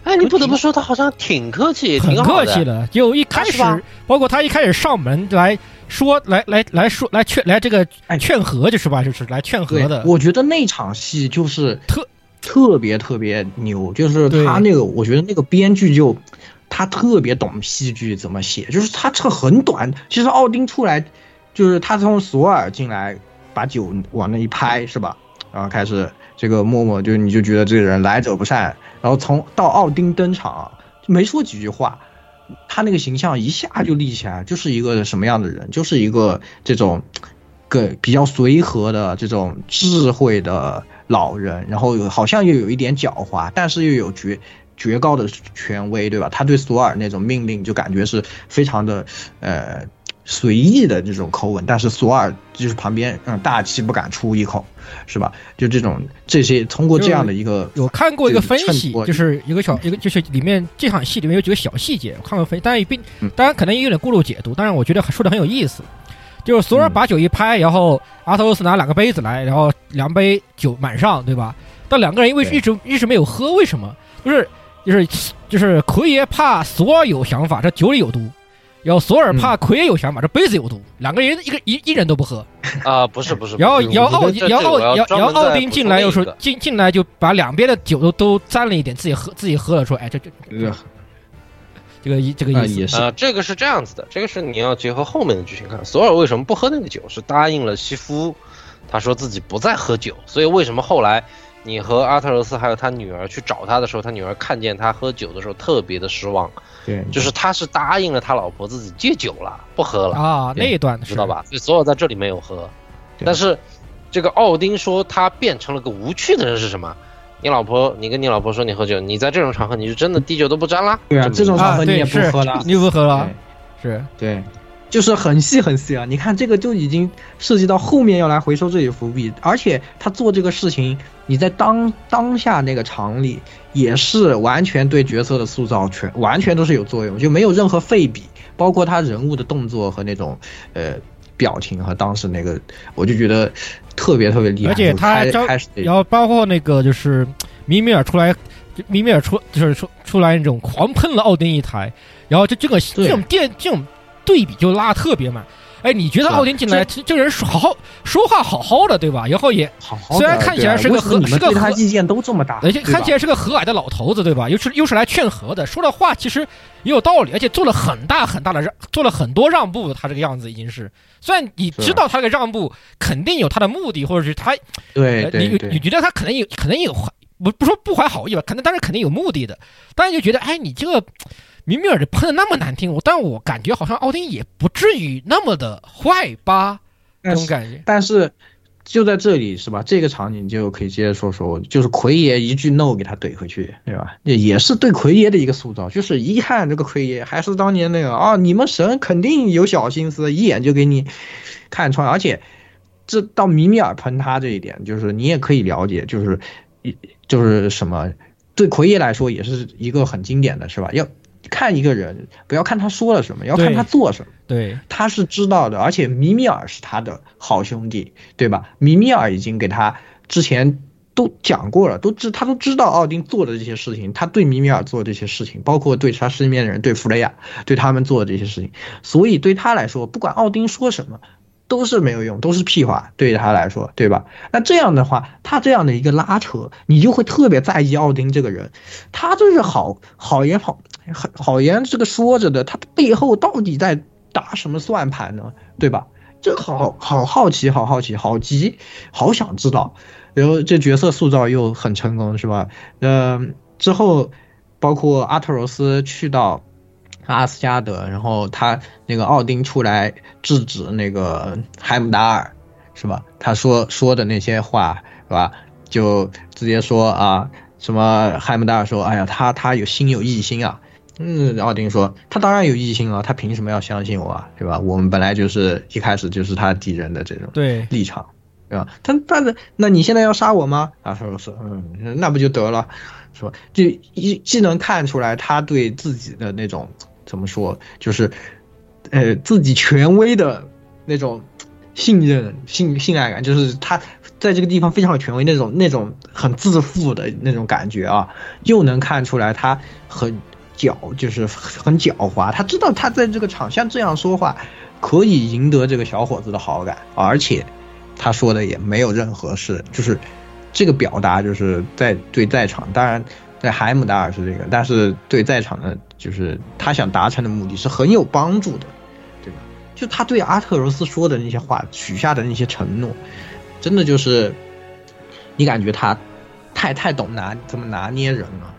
哎，你不得不说他好像挺客气，挺客气的。就一开始，包括他一开始上门来说，来来来说来劝来这个劝和，就是吧，就是来劝和的。我觉得那场戏就是特特别特别牛，就是他那个，我觉得那个编剧就他特别懂戏剧怎么写，就是他这个很短。其实奥丁出来。就是他从索尔进来，把酒往那一拍，是吧？然后开始这个默默就你就觉得这个人来者不善。然后从到奥丁登场，没说几句话，他那个形象一下就立起来，就是一个什么样的人？就是一个这种个比较随和的这种智慧的老人，然后好像又有一点狡猾，但是又有绝绝高的权威，对吧？他对索尔那种命令就感觉是非常的呃。随意的这种口吻，但是索尔就是旁边，嗯，大气不敢出一口，是吧？就这种这些，通过这样的一个，我看过一个分析，就是一个小一个，就是里面这场戏里面有几个小细节，我看过分，当然并当然可能也有点过度解读，但是我觉得说的很有意思。就是索尔把酒一拍，然后阿特罗斯拿两个杯子来，然后两杯酒满上，对吧？但两个人因为一直一直没有喝，为什么？就是就是就是奎爷怕索尔有想法，这酒里有毒；然后索尔怕奎爷有想法，这杯子有毒。两个人一个一一人都不喝。啊，不是不是。然后然后奥然后奥然后奥丁进来又说进进来就把两边的酒都都沾了一点，自己喝自己喝了，说哎这这这个意这个意思啊，这个是这样子的，这个是你要结合后面的剧情看。索尔为什么不喝那个酒？是答应了西夫，他说自己不再喝酒，所以为什么后来你和阿特柔斯还有他女儿去找他的时候，他女儿看见他喝酒的时候特别的失望，对，就是他是答应了他老婆自己戒酒了，不喝了啊那一段知道吧？所以索尔在这里没有喝，但是这个奥丁说他变成了个无趣的人是什么？你老婆，你跟你老婆说你喝酒，你在这种场合你就真的滴酒都不沾啦？对啊，这种场合啊你也不喝了，你不喝了，是对，就是很细很细啊。你看这个就已经涉及到后面要来回收这些伏笔，而且他做这个事情，你在当当下那个场里也是完全对角色的塑造全完全都是有作用，就没有任何废笔，包括他人物的动作和那种呃表情和当时那个，我就觉得特别特别厉害。而且他还招，然后包括那个就是米米尔出来，米米尔出就是出出来那种狂喷了奥丁一台，然后就这个这种电这种对比就拉得特别满。哎，你觉得是奥丁进来，这这个人说好好说话好好的，对吧？然后也好好虽然看起来是个和是个和意见都这么大，而且看起来是个和蔼的老头子，对吧？又是又是来劝和的，说的话其实也有道理，而且做了很大很大的让，做了很多让步。他这个样子已经是，虽然你知道他这个让步肯定有他的目的，或者是他，对呃你你觉得他可能有可能有不不说不怀好意吧，可能但是肯定有目的的。但是就觉得，哎，你这个米米尔的喷的那么难听，我但我感觉好像奥丁也不至于那么的坏吧，那种感觉。但是就在这里是吧？这个场景就可以接着说说，就是奎爷一句 no 给他怼回去，对吧？也也是对奎爷的一个塑造，就是一看这个奎爷还是当年那个啊，你们神肯定有小心思，一眼就给你看穿，而且这到米米尔喷他这一点，就是你也可以了解，就是一就是什么，对奎爷来说也是一个很经典的是吧？要看一个人，不要看他说了什么，要看他做什么。对，他是知道的，而且米米尔是他的好兄弟，对吧？米米尔已经给他之前都讲过了，都知他都知道奥丁做的这些事情，他对米米尔做的这些事情，包括对他身边的人，对弗雷亚，对他们做的这些事情，所以对他来说，不管奥丁说什么。都是没有用，都是屁话，对于他来说，对吧？那这样的话，他这样的一个拉扯，你就会特别在意奥丁这个人，他就是好好言好好言这个说着的，他背后到底在打什么算盘呢？对吧？这好好好奇，好好奇，好急，好想知道。然后这角色塑造又很成功，是吧？嗯、之后包括阿特柔斯去到阿斯加德，然后他那个奥丁出来制止那个海姆达尔，是吧？他说说的那些话，是吧？就直接说啊，什么海姆达尔说，哎呀，他他有心有异心啊。嗯，奥丁说他当然有异心了，他凭什么要相信我啊？对吧？我们本来就是一开始就是他敌人的这种对立场，对吧？他但是那你现在要杀我吗？啊，他说是，嗯，那不就得了，是吧？就一既能看出来他对自己的那种怎么说，就是呃自己权威的那种信任、信信赖感，就是他在这个地方非常有权威那种那种很自负的那种感觉啊，又能看出来他很狡，就是很狡猾，他知道他在这个场像这样说话可以赢得这个小伙子的好感，而且他说的也没有任何事就是这个表达就是在对在场，当然在海姆达尔是这个，但是对在场的就是他想达成的目的是很有帮助的，对吧？就他对阿特柔斯说的那些话，许下的那些承诺，真的就是你感觉他太太懂拿怎么拿捏人了，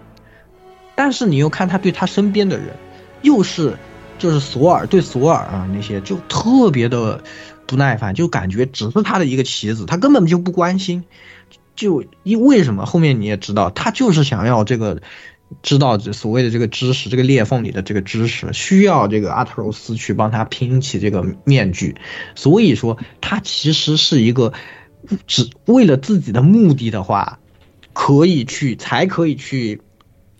但是你又看他对他身边的人，又是就是索尔对索尔啊那些就特别的不耐烦，就感觉只是他的一个棋子，他根本就不关心。就因为什么？后面你也知道，他就是想要这个，知道这所谓的这个知识，这个裂缝里的这个知识，需要这个阿特柔斯去帮他拼起这个面具。所以说，他其实是一个只为了自己的目的的话，可以去才可以去，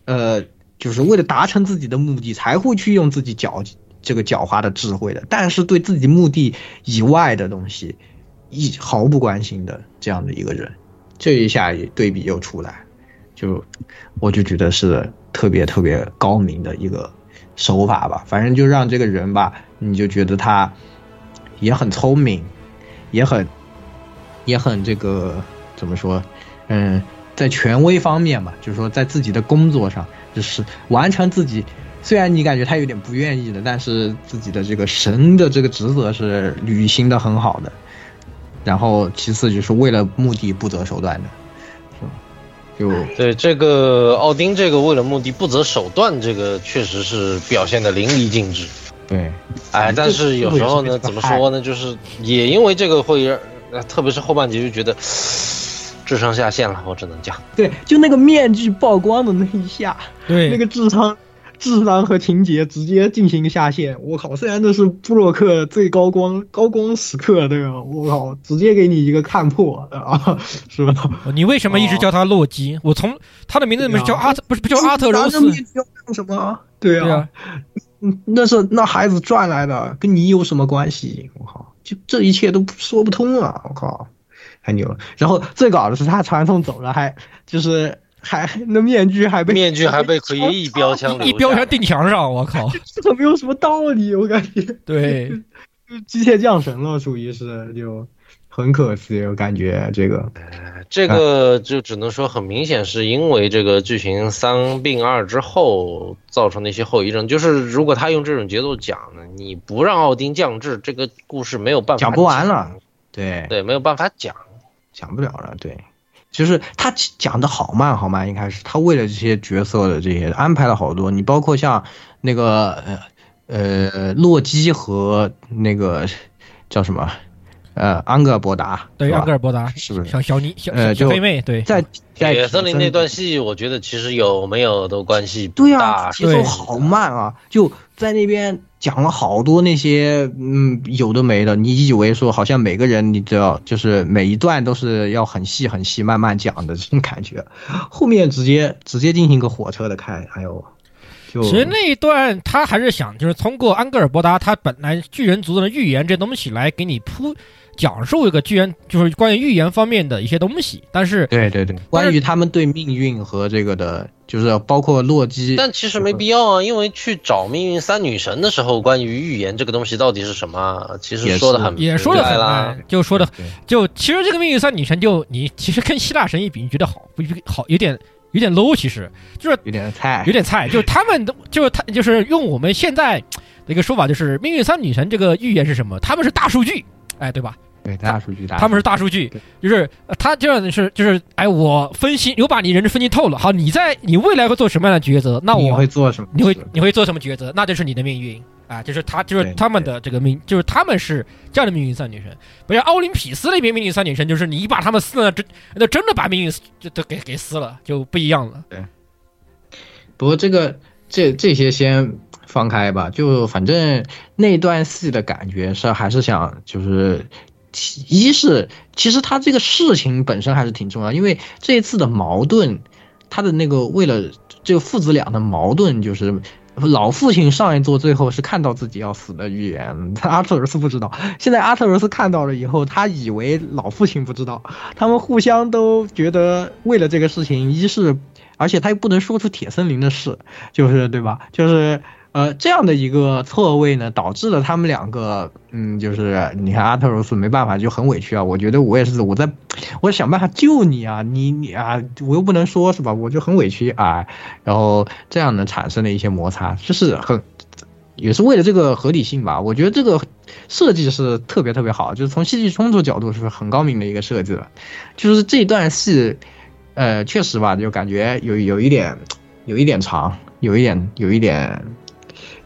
呃，就是为了达成自己的目的，才会去用自己狡这个狡猾的智慧的。但是对自己目的以外的东西，一毫不关心的这样的一个人。这一下对比又出来，就我就觉得是特别特别高明的一个手法吧。反正就让这个人吧，你就觉得他也很聪明，也很也很这个怎么说？嗯，在权威方面吧，就是说在自己的工作上，就是完成自己。虽然你感觉他有点不愿意的，但是自己的这个神的这个职责是履行的很好的。然后其次就是为了目的不择手段的，是吧？就对这个奥丁这个为了目的不择手段，这个确实是表现的淋漓尽致。对，哎，但是有时候呢，怎么说呢？就是也因为这个会让，特别是后半集就觉得智商下线了，我只能讲。对，就那个面具曝光的那一下，对，那个智商。智商和情节直接进行下线，我靠！虽然这是布洛克最高光高光时刻，对吧？我靠，直接给你一个看破啊，是吧？你为什么一直叫他洛基？我从他的名字里面叫阿特，不是不叫阿特柔斯？干什么？对啊，嗯，那是那孩子赚来的，跟你有什么关系？我靠，就这一切都说不通啊！我靠，太牛了！然后最搞的是他传送走了，还就是。还那面具还被面具还被可以一标枪 一标枪钉墙上，我靠，这没有什么道理，我感觉。对，机械降神了，属于是就很可惜，我感觉这个，这个就只能说很明显是因为这个剧情三并二之后造成的一些后遗症。就是如果他用这种节奏讲呢，你不让奥丁降智，这个故事没有办法讲不完了。对对，没有办法讲，讲不了了。对。就是他讲的好慢好慢，一开始他为了这些角色的这些安排了好多，你包括像那个呃呃洛基和那个叫什么呃安格尔伯达，对安格尔伯达是不是小小妮小小黑妹？对，在铁森林那段戏，我觉得其实有没有都关系对呀，节奏好慢啊，就在那边。讲了好多那些，嗯，有的没的。你以为说好像每个人，你只要就是每一段都是要很细很细慢慢讲的这种感觉，后面直接直接进行个火车的开，哎呦，就其实那一段他还是想就是通过安格尔伯达他本来巨人族的预言这东西来给你铺。讲述一个居然就是关于预言方面的一些东西，但是对对对，关于他们对命运和这个的，就是包括洛基，但其实没必要啊，因为去找命运三女神的时候，关于预言这个东西到底是什么，其实说的很也说的很，就说的就其实这个命运三女神就你其实跟希腊神一比，你觉得好不好？有点有点 low，其实就是有点菜，有点菜，就是他们都就是他就是用我们现在的一个说法，就是命运三女神这个预言是什么？他们是大数据。哎，对吧？对，大数据，他们是大数据，就是他这样的是就是，哎，我分析，有把你人分析透了，好，你在你未来会做什么样的抉择？那我会做什么？你会你会做什么抉择？那就是你的命运啊，就是他就是他们的这个命，就是他们是这样的命运三女神，不像奥林匹斯那边命运三女神，就是你把他们撕了，真那真的把命运就都给给撕了，就不一样了。对。不过这个这这些先。放开吧，就反正那段戏的感觉是还是想就是，一是其实他这个事情本身还是挺重要，因为这一次的矛盾，他的那个为了这个父子俩的矛盾，就是老父亲上一座最后是看到自己要死的预言，阿特柔斯不知道，现在阿特柔斯看到了以后，他以为老父亲不知道，他们互相都觉得为了这个事情，一是而且他又不能说出铁森林的事，就是对吧？就是。呃，这样的一个错位呢，导致了他们两个，嗯，就是你看阿特柔斯没办法，就很委屈啊。我觉得我也是，我在，我想办法救你啊，你你啊，我又不能说是吧？我就很委屈啊。然后这样呢，产生了一些摩擦，就是很，也是为了这个合理性吧。我觉得这个设计是特别特别好，就是从戏剧冲突角度是很高明的一个设计了。就是这段戏，呃，确实吧，就感觉有有一点，有一点长，有一点，有一点。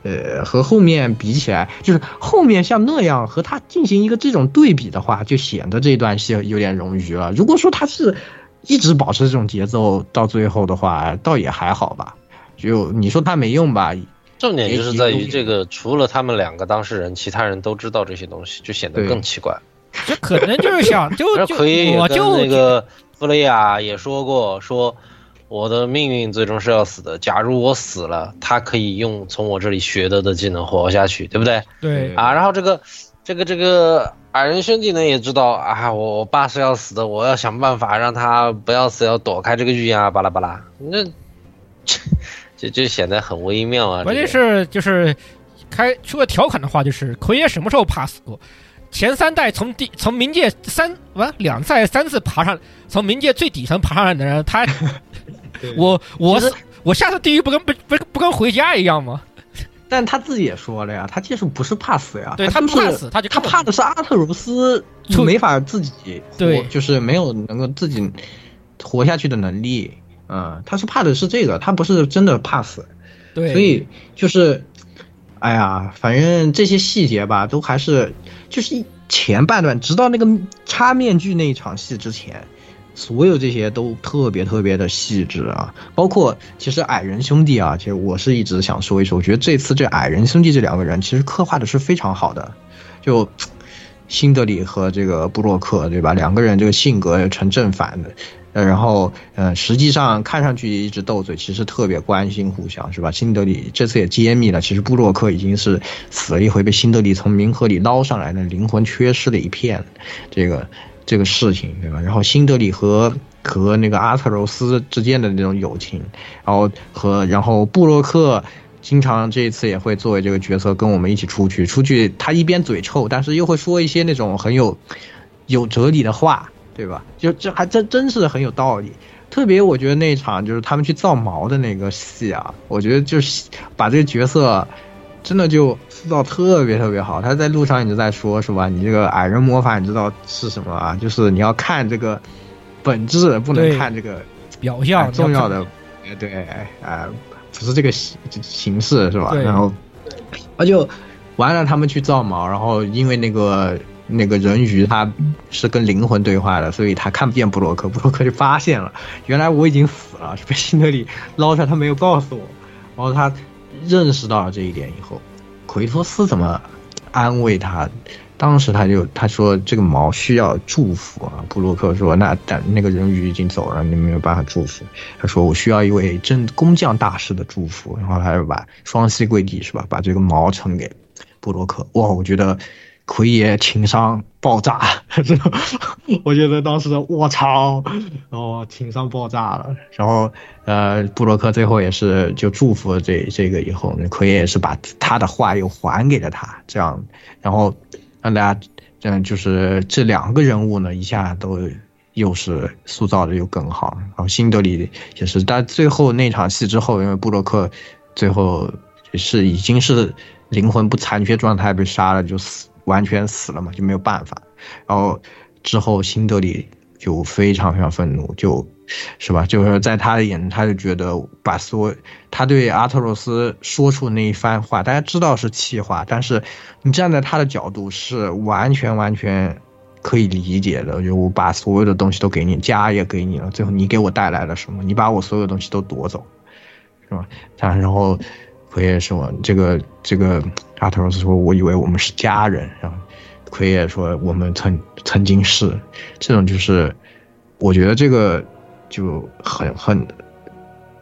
呃，和后面比起来，就是后面像那样和他进行一个这种对比的话，就显得这段戏有点冗余了。如果说他是一直保持这种节奏到最后的话，倒也还好吧。就你说他没用吧？重点就是在于这个，除了他们两个当事人，其他人都知道这些东西，就显得更奇怪。这可能就是想就就我就那个弗雷亚也说过说。我的命运最终是要死的。假如我死了，他可以用从我这里学得的技能活下去，对不对？对啊。然后这个，这个，这个矮人兄弟呢也知道啊，我我爸是要死的，我要想办法让他不要死，要躲开这个预言啊，巴拉巴拉，那 就就显得很微妙啊。关键是就是开出个调侃的话，就是奎爷什么时候怕死过？前三代从第从冥界三完两次还是三次爬上，从冥界最底层爬上来的人，他 我我我下次地狱不跟不不不跟回家一样吗？但他自己也说了呀，他技术不是怕死呀，对他不怕死，他就他怕的是阿特柔斯没法自己对，就是没有能够自己活下去的能力。嗯，他是怕的是这个，他不是真的怕死。对，所以就是，哎呀，反正这些细节吧，都还是就是前半段，直到那个插面具那一场戏之前。所有这些都特别特别的细致啊，包括其实矮人兄弟啊，其实我是一直想说一说，我觉得这次这矮人兄弟这两个人其实刻画的是非常好的，就辛德里和这个布洛克，对吧？两个人这个性格成正反的，然后呃，实际上看上去一直斗嘴，其实特别关心互相，是吧？辛德里这次也揭秘了，其实布洛克已经是死了一回，被辛德里从冥河里捞上来的，灵魂缺失了一片，这个。这个事情，对吧？然后辛德里和和那个阿特柔斯之间的那种友情，然后和然后布洛克经常这一次也会作为这个角色跟我们一起出去，出去他一边嘴臭，但是又会说一些那种很有有哲理的话，对吧？就这还真真是很有道理。特别我觉得那一场就是他们去造毛的那个戏啊，我觉得就是把这个角色。真的就塑造特别特别好，他在路上一直在说，是吧？你这个矮人魔法，你知道是什么啊？就是你要看这个本质，不能看这个表象。重要的，对，哎，不是这个形形式，是吧？然后，那就完了。他们去造毛，然后因为那个那个人鱼他是跟灵魂对话的，所以他看不见布洛克。布洛克就发现了，原来我已经死了，是被辛德里捞出来，他没有告诉我。然后他。认识到了这一点以后，奎托斯怎么安慰他？当时他就他说这个毛需要祝福啊。布洛克说那但那个人鱼已经走了，你没有办法祝福。他说我需要一位真工匠大师的祝福。然后他就把双膝跪地是吧？把这个毛呈给布洛克。哇，我觉得奎爷情商爆炸，我觉得当时我操，然后情商爆炸了。然后。呃，布洛克最后也是就祝福这这个以后，那奎爷也是把他的话又还给了他，这样，然后让大家，嗯，就是这两个人物呢，一下都又是塑造的又更好。然后辛德里也是，但最后那场戏之后，因为布洛克最后是已经是灵魂不残缺状态被杀了，就死完全死了嘛，就没有办法。然后之后辛德里就非常非常愤怒，就。是吧？就是在他的眼中，他就觉得把所他对阿特洛斯说出那一番话，大家知道是气话，但是你站在他的角度是完全完全可以理解的。就我把所有的东西都给你，家也给你了，最后你给我带来了什么？你把我所有东西都夺走，是吧？他然后奎爷说：“这个这个阿特洛斯说，我以为我们是家人。”然后奎爷说：“我们曾曾经是。”这种就是我觉得这个。就很很，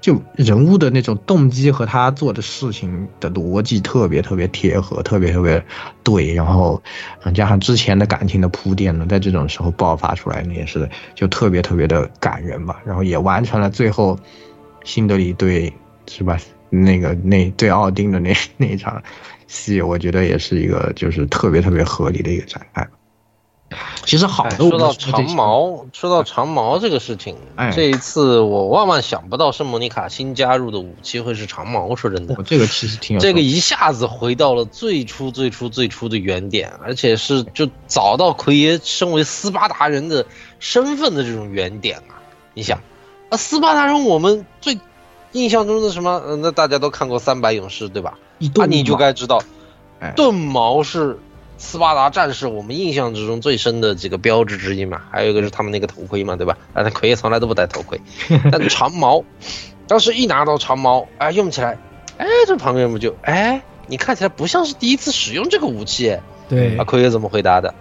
就人物的那种动机和他做的事情的逻辑特别特别贴合，特别特别对，然后加上之前的感情的铺垫呢，在这种时候爆发出来，呢，也是就特别特别的感人吧。然后也完成了最后辛德里对是吧？那个那对奥丁的那那一场戏，我觉得也是一个就是特别特别合理的一个展开。其实好的，说到长矛，说到长矛这个事情，这一次我万万想不到圣莫妮卡新加入的武器会是长矛。说真的，这个其实挺 这个一下子回到了最初最初最初的原点，而且是就找到奎爷身为斯巴达人的身份的这种原点啊！你想，啊，斯巴达人我们最印象中的什么？那大家都看过《三百勇士》对吧？那你就该知道，盾矛是。斯巴达战士，我们印象之中最深的几个标志之一嘛，还有一个是他们那个头盔嘛，对吧？啊，那奎爷从来都不戴头盔，但长矛，当时一拿到长矛，哎，用起来，哎，这旁边不就，哎，你看起来不像是第一次使用这个武器，对，啊，奎爷怎么回答的？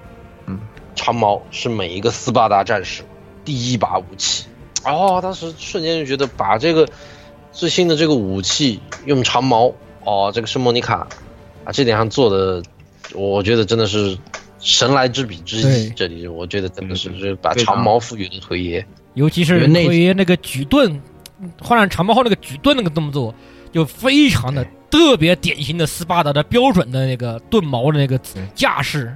嗯，长矛是每一个斯巴达战士第一把武器，哦，当时瞬间就觉得把这个最新的这个武器用长矛，哦，这个是莫妮卡，啊，这点上做的。我觉得真的是神来之笔之对一。这里我觉得真的是是把长矛赋予了奎爷。尤其是奎爷那个举盾，换上长矛后那个举盾那个动作，就非常的特别典型的斯巴达的标准的那个盾矛的那个架势，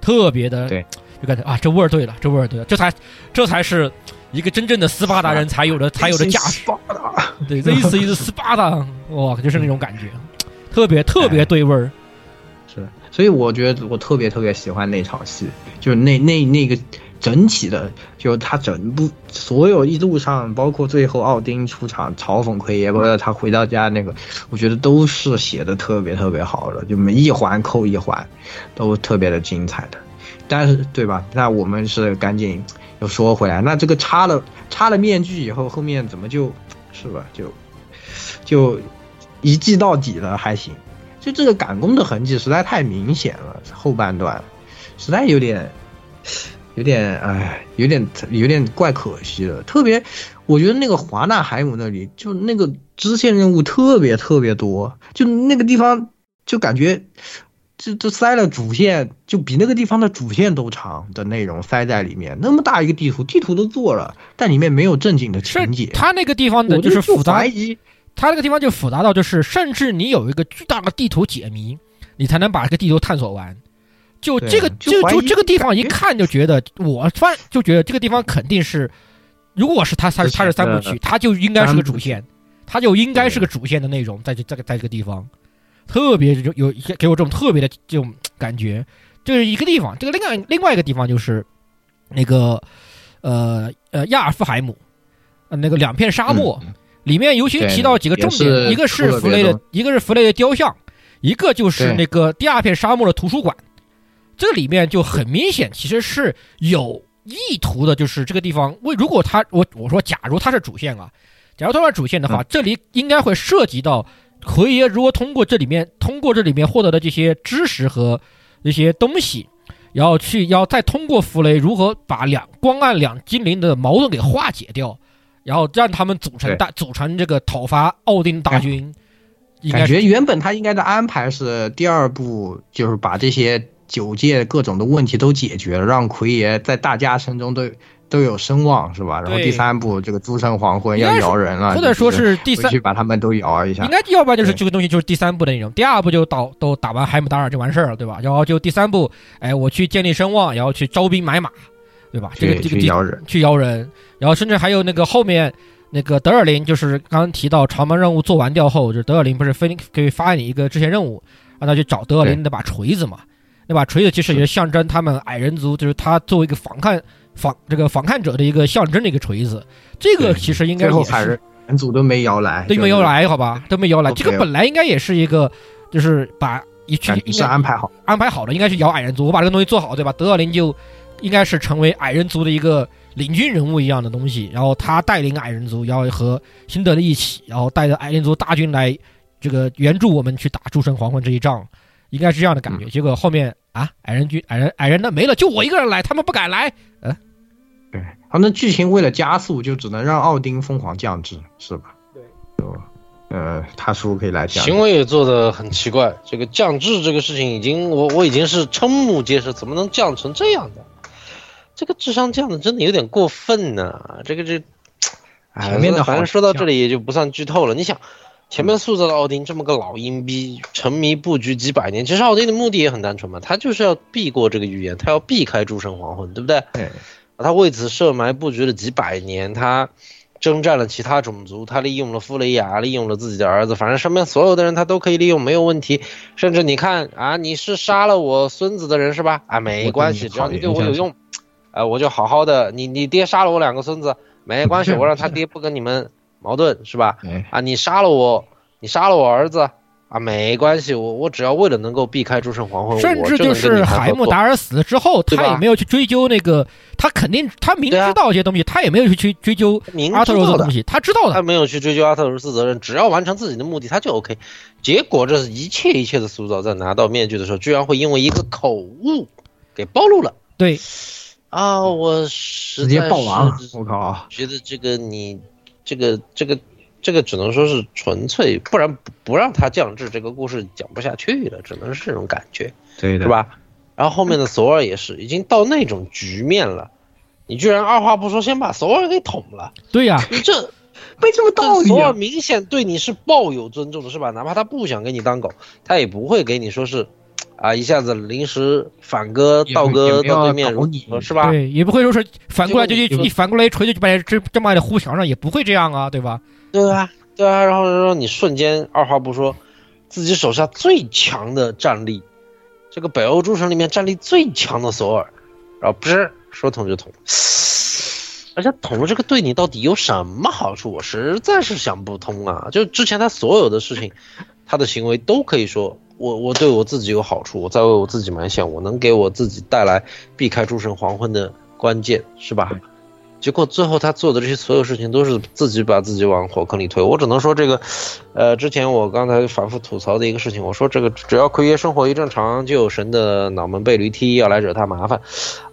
特别的，对，就感觉啊，这味儿对了，这味儿对了，这才这才是一个真正的斯巴达人才有的才有的架势。对，This is 斯巴达，哇，就是那种感觉，特别特别对味儿。是，所以我觉得我特别特别喜欢那场戏，就是那那那个整体的，就他整部所有一路上，包括最后奥丁出场嘲讽奎爷，包括他回到家那个，我觉得都是写的特别特别好的，就每一环扣一环，都特别的精彩的。但是对吧？那我们是赶紧又说回来，那这个插了插了面具以后，后面怎么就是吧？就就一记到底了，还行。就这个赶工的痕迹实在太明显了，后半段实在有点有点哎，有点有点怪可惜了。特别，我觉得那个华纳海姆那里就那个支线任务特别特别多，就那个地方就感觉就就塞了主线，就比那个地方的主线都长的内容塞在里面。那么大一个地图，地图都做了，但里面没有正经的情节。他那个地方的就是复杂怀疑。它那个地方就复杂到，就是甚至你有一个巨大的地图解谜，你才能把这个地图探索完。就这个，就就这个地方一看就觉得，我反就觉得这个地方肯定是，如果是它它它是三部曲，他就应该是个主线，他就应该是个主线的内容，在这这个在这个地方，特别有有给我这种特别的这种感觉。这是一个地方，这个另外另外一个地方就是那个呃呃亚尔夫海姆，呃那个两片沙漠。里面尤其提到几个重点，一个是弗雷的，一个是弗雷的雕像，一个就是那个第二片沙漠的图书馆。这里面就很明显，其实是有意图的，就是这个地方为如果他我我说假如他是主线啊，假如他是主线的话，这里应该会涉及到奎爷如何通过这里面通过这里面获得的这些知识和一些东西，然后去要再通过弗雷如何把两光暗两精灵的矛盾给化解掉。然后让他们组成大组成这个讨伐奥丁大军，感觉原本他应该的安排是第二部就是把这些九界各种的问题都解决了，让奎爷在大家心中都都有声望，是吧？然后第三部这个诸神黄昏要摇人了，或者说是第三去把他们都摇一下。应该要不然就是这个东西就是第三部的内容，第二部就到都打完海姆达尔就完事儿了，对吧？然后就第三部，哎，我去建立声望，然后去招兵买马。对吧？这个这个去摇人，去摇人，然后甚至还有那个后面那个德尔林，就是刚刚提到长门任务做完掉后，就是德尔林不是分给发你一个支线任务，让他去找德尔林那把锤子嘛？那把锤子其实也象征他们矮人族，就是他作为一个反抗反这个反抗者的一个象征的一个锤子。这个其实应该也是人族都没摇来，都没摇来，好吧，都没摇来。这个本来应该也是一个，就是把一去是安排好安排好的，应该去摇矮人族。我把这个东西做好，对吧？德尔林就。应该是成为矮人族的一个领军人物一样的东西，然后他带领矮人族，然后和辛德勒一起，然后带着矮人族大军来这个援助我们去打诸神黄昏这一仗，应该是这样的感觉。结果后面啊，矮人军、矮人、矮人的没了，就我一个人来，他们不敢来。嗯，对，他那剧情为了加速，就只能让奥丁疯狂降智，是吧？对，呃，他叔可以来讲。行为也做的很奇怪，这个降智这个事情已经，我我已经是瞠目结舌，怎么能降成这样的？这个智商降的真的有点过分呢，这个这，前面的反正说到这里也就不算剧透了。你想，前面塑造的奥丁这么个老阴逼，沉迷布局几百年，其实奥丁的目的也很单纯嘛，他就是要避过这个预言，他要避开诸神黄昏，对不对？对。他为此设埋布局了几百年，他征战了其他种族，他利用了弗雷亚，利用了自己的儿子，反正身边所有的人他都可以利用，没有问题。甚至你看啊，你是杀了我孙子的人是吧？啊，没关系，只要你对我有用。呃，我就好好的，你你爹杀了我两个孙子，没关系，我让他爹不跟你们矛盾，是吧？啊，你杀了我，你杀了我儿子，啊，没关系，我我只要为了能够避开诸神黄昏，甚至就是海姆达尔死了之后，他也没有去追究那个，他肯定他明知道一些东西，他也没有去追追究阿特柔斯的东西，他知道的，他没有去追究阿特柔斯责任，只要完成自己的目的，他就 OK。结果这是一切一切的塑造，在拿到面具的时候，居然会因为一个口误给暴露了。对。啊！我直接爆亡！我靠！觉得这个你，这个这个这个只能说是纯粹，不然不让他降智，这个故事讲不下去了，只能是这种感觉，对的，是吧？然后后面的索尔也是，已经到那种局面了，你居然二话不说先把索尔给捅了，对呀、你这被这么道理啊。索尔明显对你是抱有尊重的，是吧？哪怕他不想给你当狗，他也不会给你说是，啊，一下子临时反戈也倒戈到对面是吧？对，也不会说是反过来就这一一反过来一锤就把你这这么的呼墙上，也不会这样啊，对吧？对啊，对啊，然后然后你瞬间二话不说，自己手下最强的战力，这个北欧诸神里面战力最强的索尔，然后不是说捅就捅，而且捅了这个对你到底有什么好处？我实在是想不通啊！就之前他所有的事情，他的行为都可以说我我对我自己有好处，我在为我自己埋线，我能给我自己带来避开诸神黄昏的关键，是吧？结果最后他做的这些所有事情都是自己把自己往火坑里推。我只能说这个，呃，之前我刚才反复吐槽的一个事情，我说这个只要奎爷生活一正常，就有神的脑门被驴踢，要来惹他麻烦。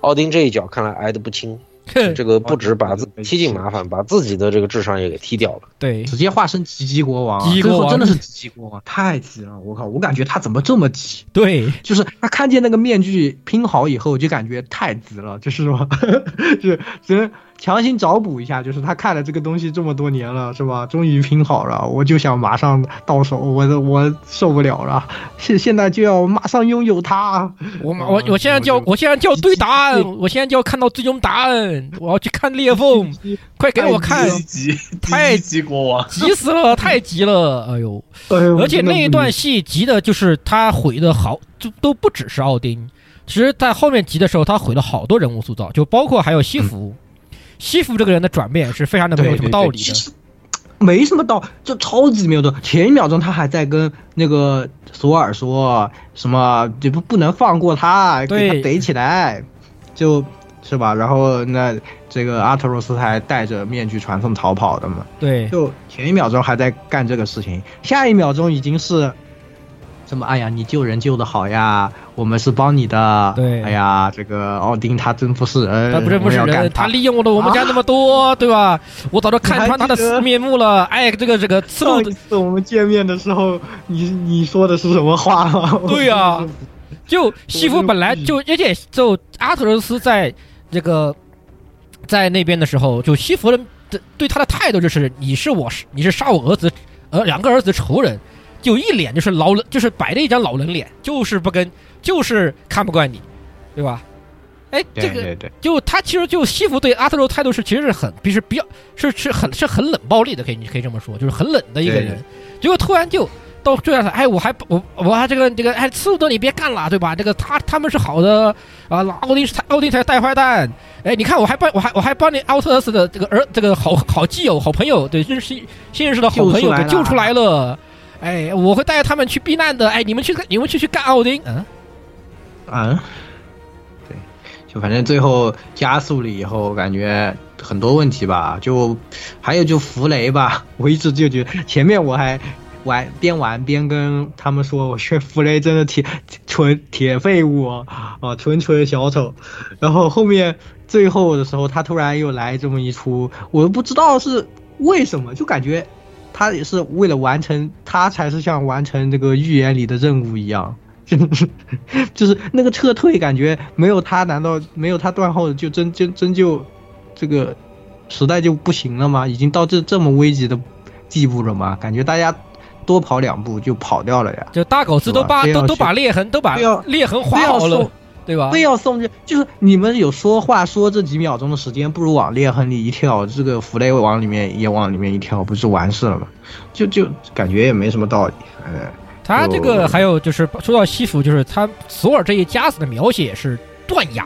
奥丁这一脚看来挨得不轻，这个不止把自踢进麻烦，把自己的这个智商也给踢掉了。对，直接化身吉吉国王啊，吉吉国王最后真的是吉吉国王，太急了！我靠，我感觉他怎么这么急？对，就是他看见那个面具拼好以后，就感觉太急了，就是说，就是只能强行找补一下，就是他看了这个东西这么多年了，是吧？终于拼好了，我就想马上到手，我我受不了了，现现在就要马上拥有它。我我我现在就要我现在就要对答案，我现在就要看到最终答案，我要去看裂缝，快给我看！急太急国王，急死了，太急了，哎呦！而且那一段戏急的就是他毁的好，就都不只是奥丁。其实，在后面急的时候，他毁了好多人物塑造，就包括还有西服。西服这个人的转变是非常的没有什么道理的，没什么道，就超级没有道理。前一秒钟他还在跟那个索尔说什么，就不不能放过他，给他逮起来，就是吧？然后那这个阿特罗斯还戴着面具传送逃跑的嘛？对，就前一秒钟还在干这个事情，下一秒钟已经是。什么？哎呀，你救人救的好呀，我们是帮你的。对，哎呀，这个奥丁他真不是人，他不是不是人，他利用了我们家那么多，啊、对吧？我早就看穿他的死面目了。哎，这个这个思路。次我们见面的时候，你你说的是什么话吗？对呀、啊，就西服本来就，而且就阿特柔斯在这个在那边的时候，就西服的对他的态度就是，你是我是你是杀我儿子，呃，两个儿子的仇人。就一脸就是老人，就是摆着一张老人脸，就是不跟，就是看不惯你，对吧？哎，这个就他其实就西服对阿特柔态度是其实是很，比是比较是是很是很冷暴力的，可以你可以这么说，就是很冷的一个人。结果突然就到这样了，哎，我还我我还这个这个哎，斯鲁德你别干了，对吧？这个他他们是好的啊，奥丁是奥丁才带坏蛋。哎，你看我还帮我还我还帮你奥特斯的这个儿这个好好基友好朋友，对，认识新认识的好朋友给救出来了。哎，我会带他们去避难的。哎，你们去，你们去去干奥丁。嗯，嗯，对，就反正最后加速了以后，感觉很多问题吧。就还有就弗雷吧，我一直就觉得前面我还玩边玩边跟他们说，我觉得弗雷真的铁纯铁废物啊，纯纯小丑。然后后面最后的时候，他突然又来这么一出，我都不知道是为什么，就感觉。他也是为了完成，他才是像完成这个预言里的任务一样，就 是就是那个撤退，感觉没有他，难道没有他断后就真真真就这个时代就不行了吗？已经到这这么危急的地步了吗？感觉大家多跑两步就跑掉了呀！就大狗子都把都都把裂痕都把裂痕划好了。对吧？非要送这，就是你们有说话说这几秒钟的时间，不如往裂痕里一跳，这个弗雷往里面也往里面一跳，不是完事了吗？就就感觉也没什么道理。哎，他这个还有就是说到西服，就是他索尔这一家子的描写也是断崖。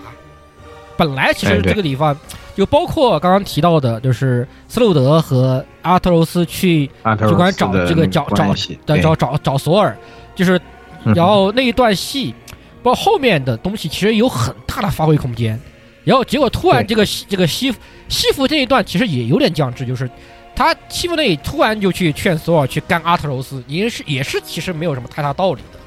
本来其实这个地方就包括刚刚提到的，就是斯洛德和阿特罗斯去就管找这个找找找找找索尔，就是然后那一段戏。包括后面的东西其实有很大的发挥空间，然后结果突然这个西这个西西服这一段其实也有点降智，就是他西服那里突然就去劝索尔去干阿特柔斯，也是也是其实没有什么太大道理的。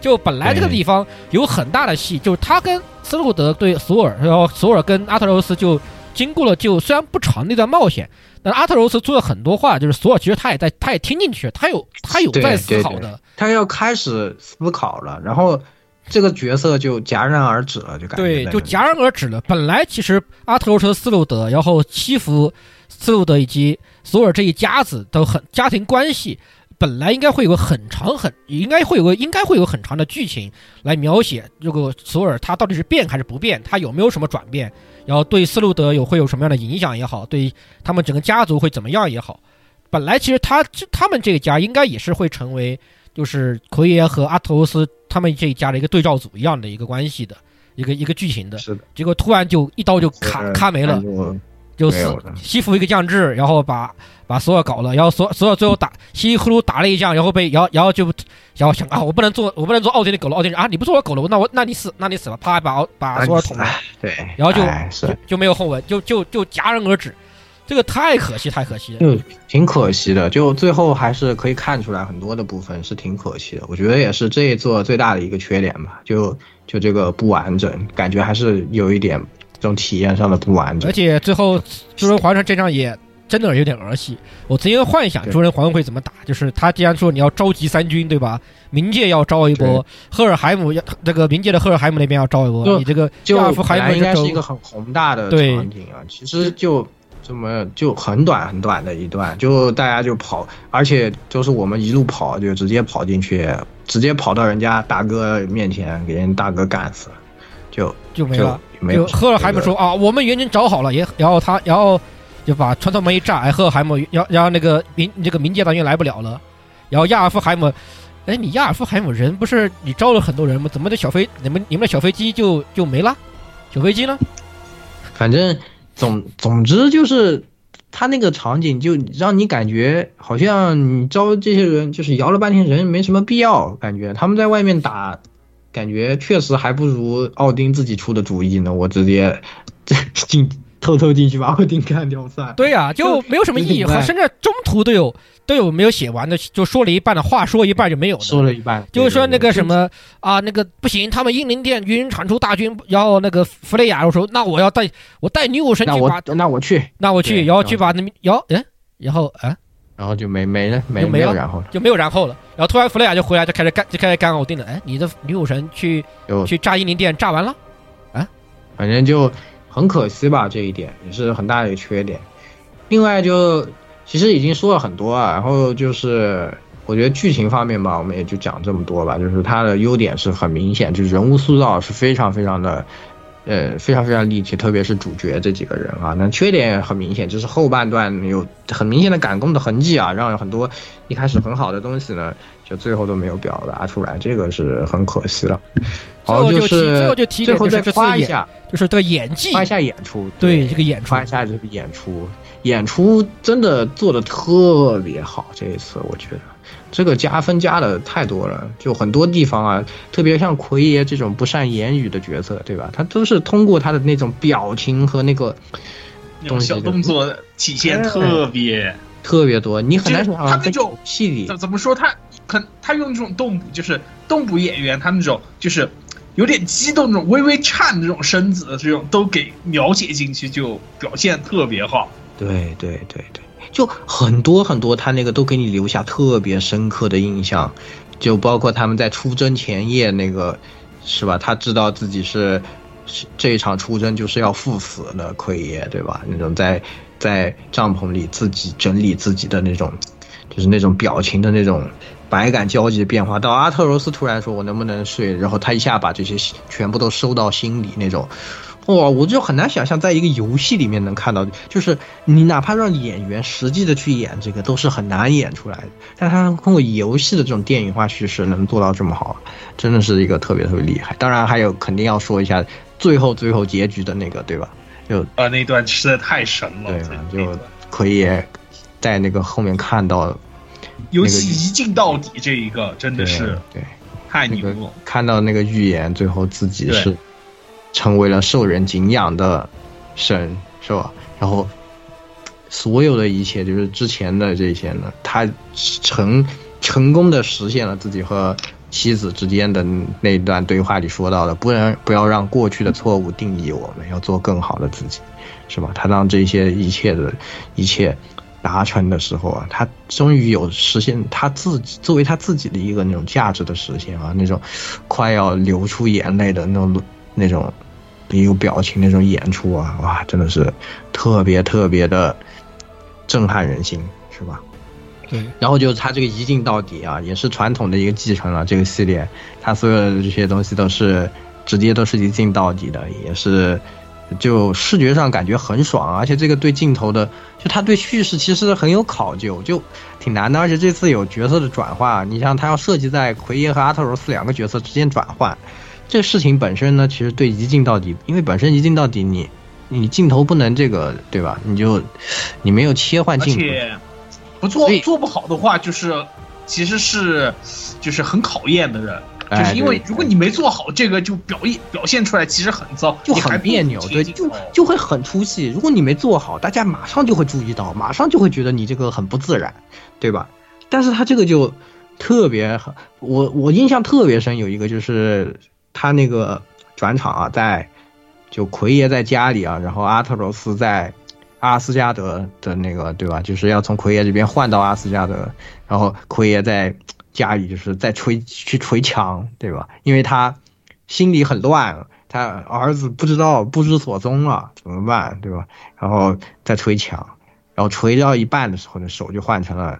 就本来这个地方有很大的戏，就是他跟斯路德对索尔，然后索尔跟阿特柔斯就经过了就虽然不长那段冒险，但阿特柔斯说了很多话，就是索尔其实他也在他也听进去，他有他有在思考的，他要开始思考了，然后。这个角色就戛然而止了，就感觉对，就戛然而止了。本来其实阿特柔斯、斯路德，然后欺负斯路德以及索尔这一家子都很家庭关系，本来应该会有个很长很，应该会有个应该会有很长的剧情来描写这个索尔他到底是变还是不变，他有没有什么转变，然后对斯路德有会有什么样的影响也好，对他们整个家族会怎么样也好。本来其实他这他们这个家应该也是会成为就是奎爷和阿特柔斯他们这一家的一个对照组一样的一个关系的一个一个剧情的，是的，结果突然就一刀就咔咔没了，就死西服一个降智，然后把把索尔搞了，然后索索尔最后打稀里糊涂打了一仗，然后被然后然后就然后想啊，我不能做我不能做奥丁的狗了，奥丁啊你不做我狗了，那我那你死那你死了，啪把把索尔捅了，对，然后就是。就就没有后文，就就就戛然而止，这个太可惜太可惜了，就挺可惜的，就最后还是可以看出来很多的部分是挺可惜的，我觉得也是这一座最大的一个缺点吧，就就这个不完整，感觉还是有一点。这种体验上的不完整，而且最后诸人皇上这张也真的有点儿戏。我曾经幻想诸人皇会怎么打，就是他既然说你要召集三军，对吧？冥界要招一波，赫尔海姆要这个冥界的赫尔海姆那边要招一波，你这个亚尔夫海姆应该是一个很宏大的场景啊。其实就这么就很短很短的一段，就大家就跑，而且就是我们一路跑，就直接跑进去，直接跑到人家大哥面前，给人大哥干死了，就就没了。就赫尔海姆说啊，我们援军找好了，也然后他然后就把传送门一炸，哎，赫尔海姆然然后那个民这个民界大军来不了了，然后亚尔夫海姆，哎，你亚尔夫海姆人不是你招了很多人吗？怎么的小飞你们你们的小飞机就就没了？小飞机呢？反正总总之就是他那个场景就让你感觉好像你招这些人就是摇了半天人没什么必要，感觉他们在外面打。感觉确实还不如奥丁自己出的主意呢。我直接进 偷偷进去把奥丁干掉算。对呀，就没有什么意义。甚至中途都有都有没有写完的，就说了一半的话，说一半就没有了。说了一半，就是说那个什么啊，那个不行，他们英灵殿军产出大军，然后那个弗雷亚说，那我要带我带女武神去把，那我去，那我去，然后去把那然后哎，然后啊。然后就没没了，没没有然后了，就没有然后了。然后突然弗雷亚就回来，就开始干，就开始干奥丁了。哎，你的女武神去去炸英灵殿，炸完了，啊，反正就很可惜吧，这一点也是很大的一个缺点。另外就其实已经说了很多啊，然后就是我觉得剧情方面吧，我们也就讲这么多吧。就是它的优点是很明显，就是人物塑造是非常非常的。呃，非常非常立体，特别是主角这几个人啊，那缺点也很明显，就是后半段有很明显的赶工的痕迹啊，让很多一开始很好的东西呢，就最后都没有表达出来，这个是很可惜了。好，就是最后就提最后再夸一下，就是这个演技，夸一下演出，对这个演出，夸一下这个演出，演出真的做的特别好，这一次我觉得。这个加分加的太多了，就很多地方啊，特别像奎爷这种不善言语的角色，对吧？他都是通过他的那种表情和那个小动作体现特别特别多，你很难想他那种戏里怎怎么说他很他用这种动捕，就是动捕演员，他那种就是有点激动，那种微微颤的这种身子的这种都给描写进去，就表现特别好。对对对对。就很多很多，他那个都给你留下特别深刻的印象，就包括他们在出征前夜那个，是吧？他知道自己是这一场出征就是要赴死的奎爷，对吧？那种在在帐篷里自己整理自己的那种，就是那种表情的那种百感交集的变化。到阿特柔斯突然说：“我能不能睡？”然后他一下把这些全部都收到心里那种。哇，我就很难想象，在一个游戏里面能看到，就是你哪怕让演员实际的去演这个，都是很难演出来的。但他通过游戏的这种电影化叙事能做到这么好，真的是一个特别特别厉害。当然还有肯定要说一下最后最后结局的那个，对吧？就啊，那段实在太神了，对，就可以在那个后面看到，游戏一镜到底这一个真的是对，太牛了。看到那个预言，最后自己是。成为了受人敬仰的神，是吧？然后所有的一切，就是之前的这些呢，他成成功的实现了自己和妻子之间的那段对话里说到的，不然不要让过去的错误定义我们，要做更好的自己，是吧？他让这些一切的一切达成的时候啊，他终于有实现他自己作为他自己的一个那种价值的实现啊，那种快要流出眼泪的那种那种一个表情那种演出啊，哇，真的是特别特别的震撼人心，是吧？对，然后就是他这个一镜到底啊，也是传统的一个继承了这个系列，他所有的这些东西都是直接都是一镜到底的，也是就视觉上感觉很爽，而且这个对镜头的，就他对叙事其实很有考究，就挺难的。而且这次有角色的转换，你像他要设计在奎爷和阿特柔斯两个角色之间转换，这个事情本身呢，其实对一镜到底，因为本身一镜到底你你镜头不能这个对吧？你就你没有切换镜头。不做做不好的话，就是其实是就是很考验的人，就是因为如果你没做好这个，就表现表现出来其实很糟，就很别扭，对，就就会很出戏。如果你没做好，大家马上就会注意到，马上就会觉得你这个很不自然，对吧？但是他这个就特别，我我印象特别深，有一个就是他那个转场啊，在就奎爷在家里啊，然后阿特柔斯在。阿斯加德的那个对吧？就是要从奎爷这边换到阿斯加德，然后奎爷在家里就是在捶去捶墙，对吧？因为他心里很乱，他儿子不知道不知所踪了，怎么办，对吧？然后再捶墙，然后捶到一半的时候，呢，手就换成了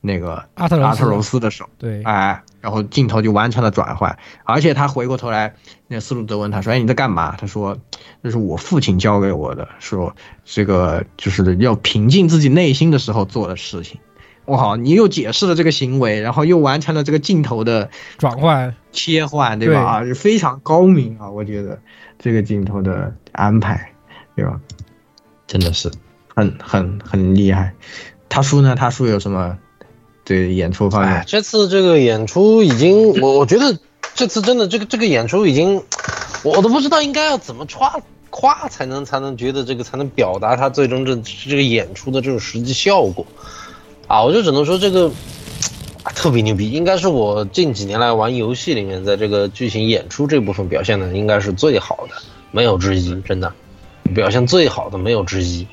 那个阿特阿特柔斯的手，对，哎，然后镜头就完成了转换，而且他回过头来，那斯鲁德问他说：“哎，你在干嘛？”他说。这是我父亲教给我的，说这个就是要平静自己内心的时候做的事情。哇，你又解释了这个行为，然后又完成了这个镜头的转换、切换，对吧？啊，非常高明啊，我觉得这个镜头的安排，对吧？真的是很很很厉害。他叔呢？他叔有什么对演出方面？这次这个演出已经，我我觉得这次真的这个这个演出已经。我都不知道应该要怎么夸夸才能才能觉得这个才能表达他最终这这个演出的这种实际效果，啊，我就只能说这个特别牛逼，应该是我近几年来玩游戏里面在这个剧情演出这部分表现的应该是最好的，没有之一，真的表现最好的没有之一，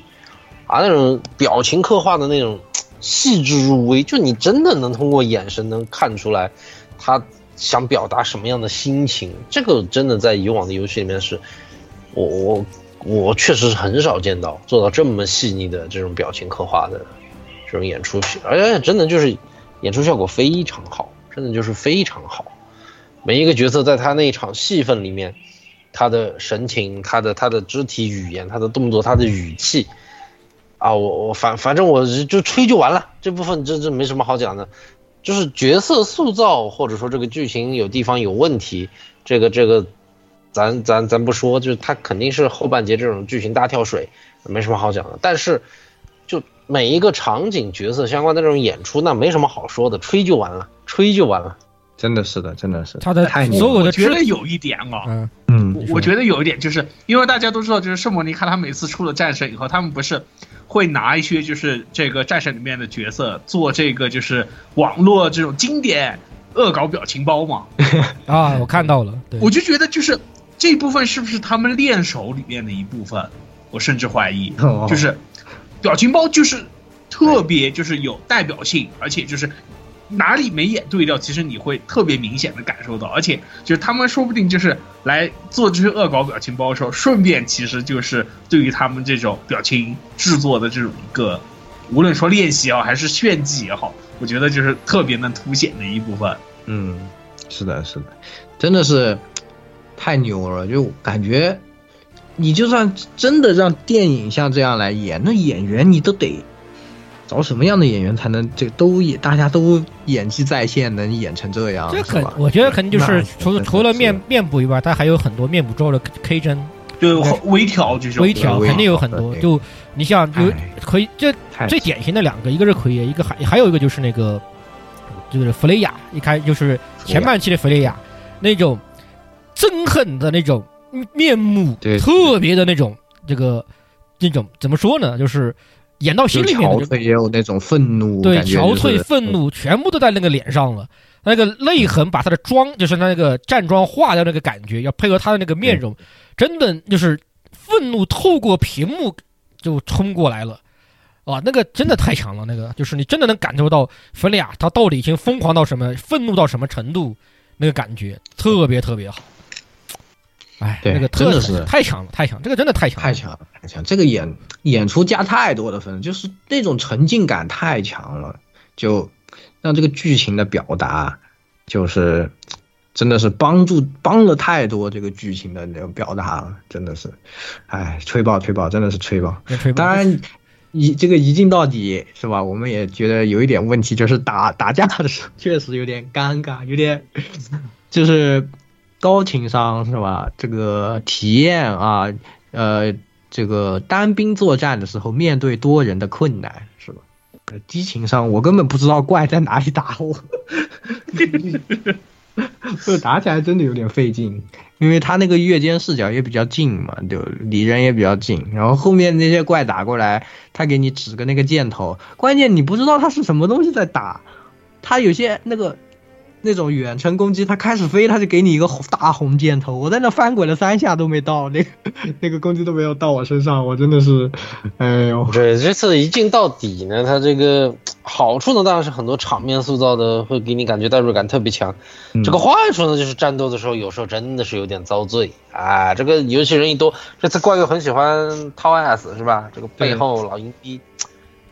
啊，那种表情刻画的那种细致入微，就你真的能通过眼神能看出来他。想表达什么样的心情？这个真的在以往的游戏里面是，我我我确实是很少见到做到这么细腻的这种表情刻画的这种演出，而且真的就是演出效果非常好，真的就是非常好。每一个角色在他那一场戏份里面，他的神情、他的他的肢体语言、他的动作、他的语气，啊，我我反反正我就吹就完了，这部分这这没什么好讲的。就是角色塑造，或者说这个剧情有地方有问题，这个这个，咱咱咱不说，就是他肯定是后半截这种剧情大跳水，没什么好讲的。但是，就每一个场景角色相关的这种演出，那没什么好说的，吹就完了，吹就完了。真的是的，真的是。他的太所有的，我觉得有一点哦，嗯嗯，我觉得有一点，就是因为大家都知道，就是圣莫尼卡他每次出了战神以后，他们不是。会拿一些就是这个战神里面的角色做这个就是网络这种经典恶搞表情包嘛？啊，我看到了，我就觉得就是这部分是不是他们练手里面的一部分？我甚至怀疑，就是表情包就是特别就是有代表性，而且就是。哪里没演对调，其实你会特别明显的感受到，而且就是他们说不定就是来做这些恶搞表情包的时候，顺便其实就是对于他们这种表情制作的这种一个，无论说练习啊还是炫技也好，我觉得就是特别能凸显的一部分。嗯，是的，是的，真的是太牛了，就感觉你就算真的让电影像这样来演，那演员你都得。找什么样的演员才能这都演大家都演技在线能演成这样？这肯我觉得肯定就是除除了面面部以外，他还有很多面部之后的 K 帧，就微调就是微调肯定有很多。就你像有可以这最典型的两个，一个是奎爷，一个还还有一个就是那个就是弗雷亚，一开就是前半期的弗雷亚那种憎恨的那种面目，特别的那种这个那种怎么说呢？就是。演到心里面，憔悴也有那种愤怒，对，憔悴、愤怒全部都在那个脸上了。那个泪痕把他的妆，就是他那个战妆化掉那个感觉，要配合他的那个面容，真的就是愤怒透过屏幕就冲过来了。哇，那个真的太强了，那个就是你真的能感受到弗利亚他到底已经疯狂到什么，愤怒到什么程度，那个感觉特别特别好。哎，对那个特真的是太强了，太强，这个真的太强了，太强了，太强！这个演演出加太多的分，就是那种沉浸感太强了，就让这个剧情的表达，就是真的是帮助帮了太多这个剧情的那种表达了，真的是，哎，吹爆吹爆，真的是吹爆！吹爆当然。一这个一镜到底是吧？我们也觉得有一点问题，就是打打架的时候确实有点尴尬，有点就是高情商是吧？这个体验啊，呃，这个单兵作战的时候面对多人的困难是吧？低情商，我根本不知道怪在哪里打我，这 打起来真的有点费劲，因为他那个月间视角也比较近嘛，就离人也比较近，然后后面那些怪打过来，他给你指个那个箭头，关键你不知道他是什么东西在打，他有些那个那种远程攻击，他开始飞，他就给你一个红大红箭头，我在那翻滚了三下都没到，那个 那个攻击都没有到我身上，我真的是，哎呦，对，这次一镜到底呢，它这个好处呢，当然是很多场面塑造的会给你感觉代入感特别强。这个坏处呢，就是战斗的时候有时候真的是有点遭罪啊。这个尤其人一多，这次怪又很喜欢掏 S 是吧？这个背后老阴逼，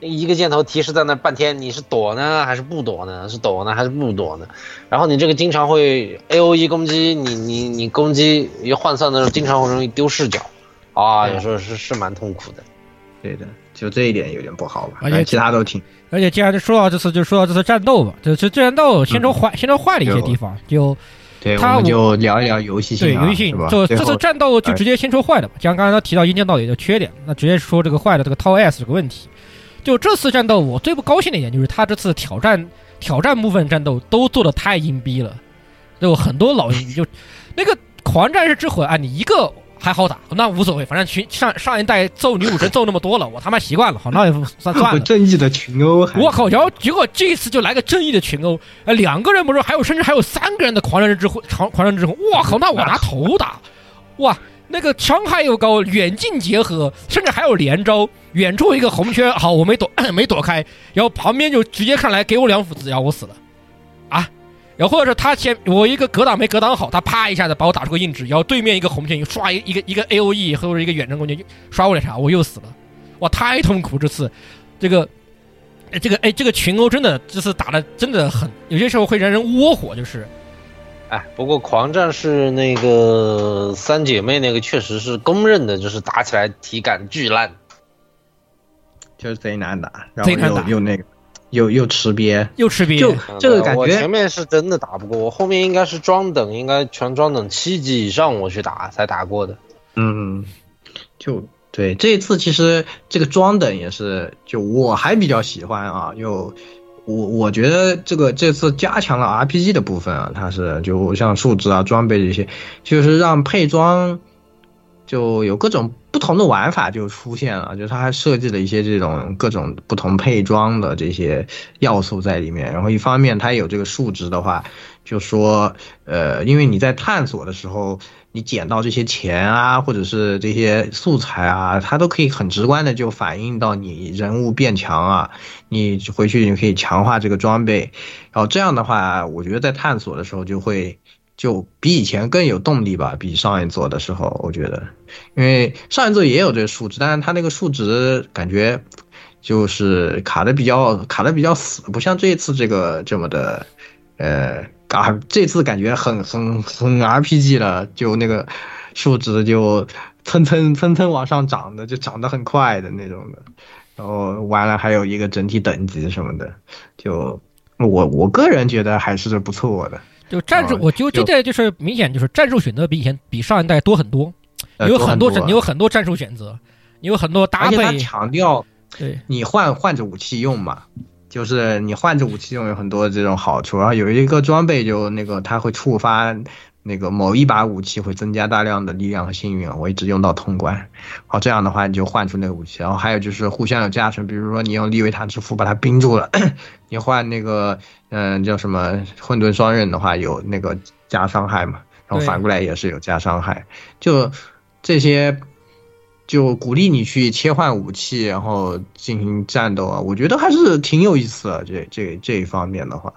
一个箭头提示在那半天，你是躲呢还是不躲呢？是躲呢还是不躲呢？然后你这个经常会 A O E 攻击，你你你攻击一换算的时候，经常会容易丢视角啊，有时候是是蛮痛苦的。对的，就这一点有点不好吧，而且其他都挺。而且既然就说到这次，就说到这次战斗吧，这次战斗先说坏，先说坏的一些地方，就对，他我们就聊一聊游戏性、啊，对游戏性吧，就这次战斗就直接先说坏的吧。像刚才他提到阴间到底的缺点，那直接说这个坏的这个套 S 这个问题。就这次战斗，我最不高兴的一点就是他这次挑战挑战部分战斗都做的太硬逼了，就很多老阴逼，就那个狂战士之魂啊，你一个还好打，那无所谓，反正群上上一代揍女武神揍那么多了，我他妈习惯了，好，那也算算了。正义的群殴，我靠！然后结果这次就来个正义的群殴，呃，两个人不是，还有甚至还有三个人的狂战士之魂，狂狂战士之魂，我靠！那我拿头打，哇，那个伤害又高，远近结合，甚至还有连招，远处一个红圈，好，我没躲 没躲开，然后旁边就直接看来给我两斧子，然后我死了，啊！然后或者是他前我一个格挡没格挡好，他啪一下子把我打出个硬直，然后对面一个红线刷一一个一个 A O E 或者一个远程攻击刷过来啥，我又死了，哇，太痛苦！这次这个这个哎这个群殴真的这次打的真的很，有些时候会让人窝火，就是哎，不过狂战士那个三姐妹那个确实是公认的，就是打起来体感巨烂，就是贼难打，然后贼难打又又那个又又吃瘪，又吃瘪就这个感我前，面是真的打不过，我后面应该是装等，应该全装等七级以上我去打才打过的。嗯，就对这一次其实这个装等也是，就我还比较喜欢啊，又。我我觉得这个这次加强了 RPG 的部分啊，它是就像数值啊、装备这些，就是让配装就有各种不同的玩法就出现了，就是它还设计了一些这种各种不同配装的这些要素在里面。然后一方面它有这个数值的话，就说呃，因为你在探索的时候，你捡到这些钱啊，或者是这些素材啊，它都可以很直观的就反映到你人物变强啊，你回去你可以强化这个装备，然后这样的话，我觉得在探索的时候就会就比以前更有动力吧，比上一座的时候，我觉得，因为上一座也有这个数值，但是它那个数值感觉就是卡的比较卡的比较死，不像这一次这个这么的，呃。啊，这次感觉很很很 RPG 了，就那个数值就蹭蹭蹭蹭往上涨的，就涨得很快的那种的。然后完了还有一个整体等级什么的，就我我个人觉得还是不错的。就战术，哦我就现在就是明显就是战术选择比以前比上一代多很多，有很多战你有很多战术选择，你有很多搭配，强调对你换换着武器用嘛，就是你换着武器用有很多这种好处，然后有一个装备就那个它会触发那个某一把武器会增加大量的力量和幸运，我一直用到通关。好，这样的话你就换出那个武器，然后还有就是互相有加成，比如说你用利维坦之斧把它冰住了，你换那个嗯、叫什么混沌双刃的话有那个加伤害嘛，然后反过来也是有加伤害，就这些就鼓励你去切换武器，然后进行战斗啊，我觉得还是挺有意思的。这这这一方面的话，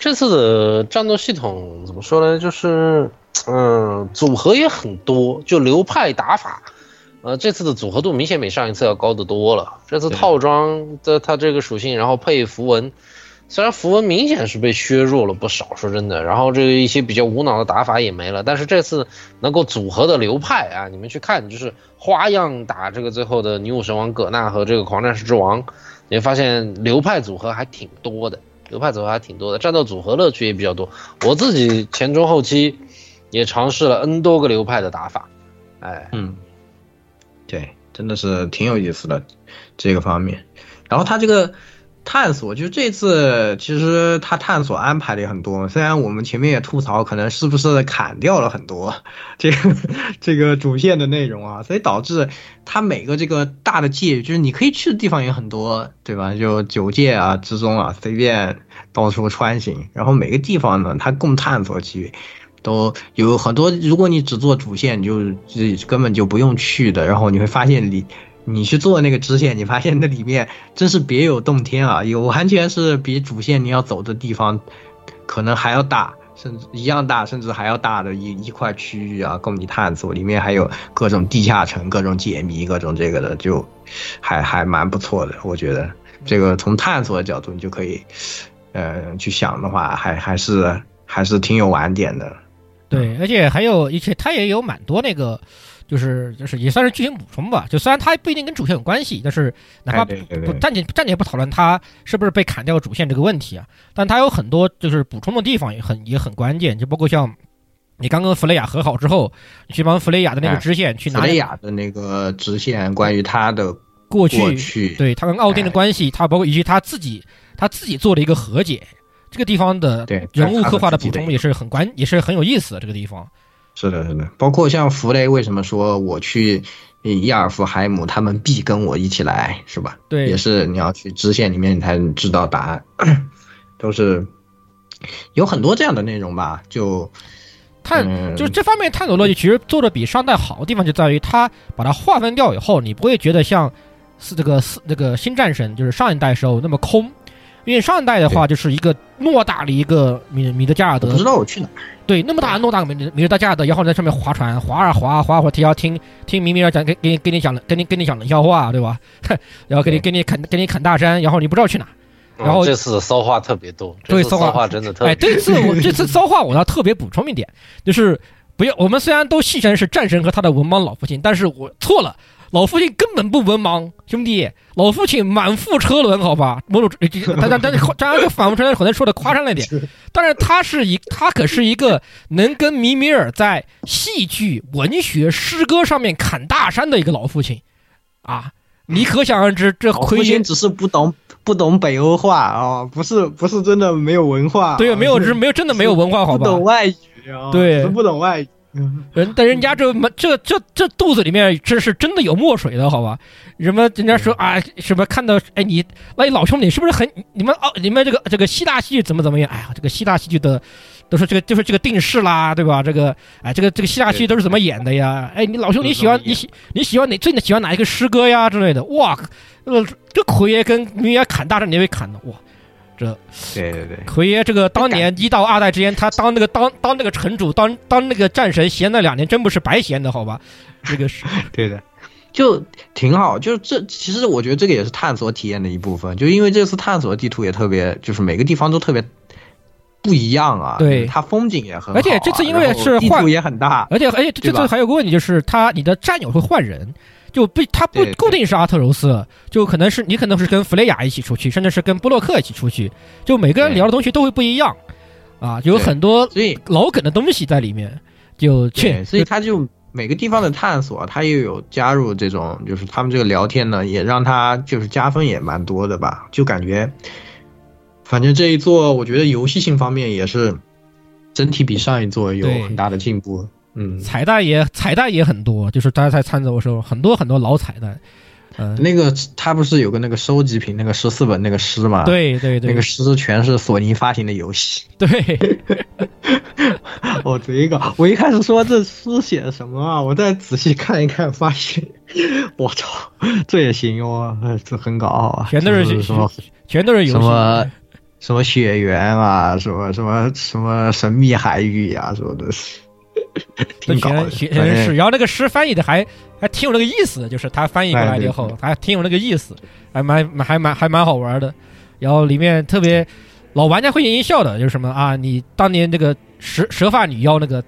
这次的战斗系统怎么说呢？就是嗯，组合也很多，就流派打法。呃，这次的组合度明显比上一次要高得多了。这次套装的它这个属性，然后配符文，虽然符文明显是被削弱了不少，说真的，然后这个一些比较无脑的打法也没了。但是这次能够组合的流派啊，你们去看，就是花样打这个最后的女武神王葛娜和这个狂战士之王，你会发现流派组合还挺多的，流派组合还挺多的，战斗组合乐趣也比较多。我自己前中后期也尝试了 N 多个流派的打法，哎，嗯。对，真的是挺有意思的这个方面。然后他这个探索，就这次其实他探索安排的也很多。虽然我们前面也吐槽，可能是不是砍掉了很多这个这个主线的内容啊，所以导致他每个这个大的界，就是你可以去的地方也很多，对吧？就九界啊之中啊，随便到处穿行。然后每个地方呢，它供探索区。都有很多，如果你只做主线，你就根本就不用去的。然后你会发现，你你去做那个支线，你发现那里面真是别有洞天啊！有完全是比主线你要走的地方可能还要大，甚至一样大，甚至还要大的一一块区域啊，供你探索。里面还有各种地下城、各种解谜、各种这个的，就还还蛮不错的。我觉得这个从探索的角度，你就可以呃去想的话，还还是还是挺有玩点的。对，而且还有，而且它也有蛮多那个，就是就是也算是剧情补充吧。就虽然它不一定跟主线有关系，但是哪怕不暂且暂且不讨论它是不是被砍掉主线这个问题啊，但它有很多就是补充的地方也很也很关键。就包括像你刚跟弗雷亚和好之后，你去帮弗雷亚的那个支线去拿弗雷亚的那个支线，关于他的过去，对他跟奥丁的关系，他包括以及他自己他自己做了一个和解。这个地方的人物刻画的补充也是很关，也是很有意思的。这个地方，是的，是的。包括像弗雷，为什么说我去伊尔夫海姆，他们必跟我一起来，是吧？对，也是你要去支线里面，你才能知道答案。都是有很多这样的内容吧？就探，就是这方面探索逻辑，其实做的比上代好的地方就在于，它把它划分掉以后，你不会觉得像是这个是那个新战神，就是上一代时候那么空。因为上一代的话，就是一个偌大的一个米米德加尔德，不知道我去哪。对，那么大偌大米米德加尔德，然后在上面划船，划啊划啊划，或提要听听明明要讲给给给你讲跟你跟你讲冷笑话，对吧？然后给你给你砍给你砍大山，然后你不知道去哪。然后这次骚话特别多，对骚话真的特别。哎，这次我 这次骚话我要特别补充一点，就是不要我们虽然都戏称是战神和他的文盲老父亲，但是我错了。老父亲根本不文盲，兄弟，老父亲满腹车轮，好吧？某种，但但但 当然，这反过来可能说的夸张了点。但是他是一，他可是一个能跟米米尔在戏剧、文学、诗歌上面砍大山的一个老父亲，啊！你可想而知，这亏爷只是不懂不懂北欧话啊，不是不是真的没有文化，对，没有，是没有真的没有文化，好吧？不懂外语啊，对，不懂外语。人但人家这这这这肚子里面这是真的有墨水的，好吧？什么人家说啊，什么看到哎你，哎老兄你是不是很你们哦你们这个这个希腊戏剧怎么怎么样？哎呀，这个希腊戏剧的都是这个就是这个定式啦，对吧？这个哎这个这个希腊戏剧都是怎么演的呀？哎你老兄你喜欢你喜你喜欢哪最喜欢哪一个诗歌呀之类的？哇，呃这奎爷跟明爷砍大战你被砍的哇！这，对对对，奎爷这个当年一到二代之间，他当那个当当那个城主，当当那个战神，闲了两年，真不是白闲的，好吧？这个是 对的，就挺好。就是这，其实我觉得这个也是探索体验的一部分。就因为这次探索地图也特别，就是每个地方都特别不一样啊。对，它风景也很，而且这次因为是地图也很大，而且而且这次还有个问题就是，他你的战友会换人。就不，他不固定是阿特柔斯，就可能是你可能是跟弗雷亚一起出去，甚至是跟布洛克一起出去，就每个人聊的东西都会不一样，啊，有很多所以老梗的东西在里面，就去，所以他就每个地方的探索，他又有加入这种，就是他们这个聊天呢，也让他就是加分也蛮多的吧，就感觉，反正这一座我觉得游戏性方面也是整体比上一座有很大的进步。嗯，彩蛋也彩蛋也很多，就是大家在参走的时候，很多很多老彩蛋。嗯，那个他不是有个那个收集品，那个十四本那个诗吗？对对对，那个诗全是索尼发行的游戏。对，我这个，我一开始说这诗写的什么啊？我再仔细看一看，发现 我操，这也行哦，这很搞啊！全都是什么，全都是游戏什么什么血缘啊，什么什么什么神秘海域呀，什么的，挺搞的。是，然后那个诗翻译的还还挺有那个意思，就是他翻译过来以后，还挺有那个意思，还蛮还蛮还蛮好玩的。然后里面特别老玩家会心一笑的，就是什么啊，你当年那个蛇蛇发女妖那个，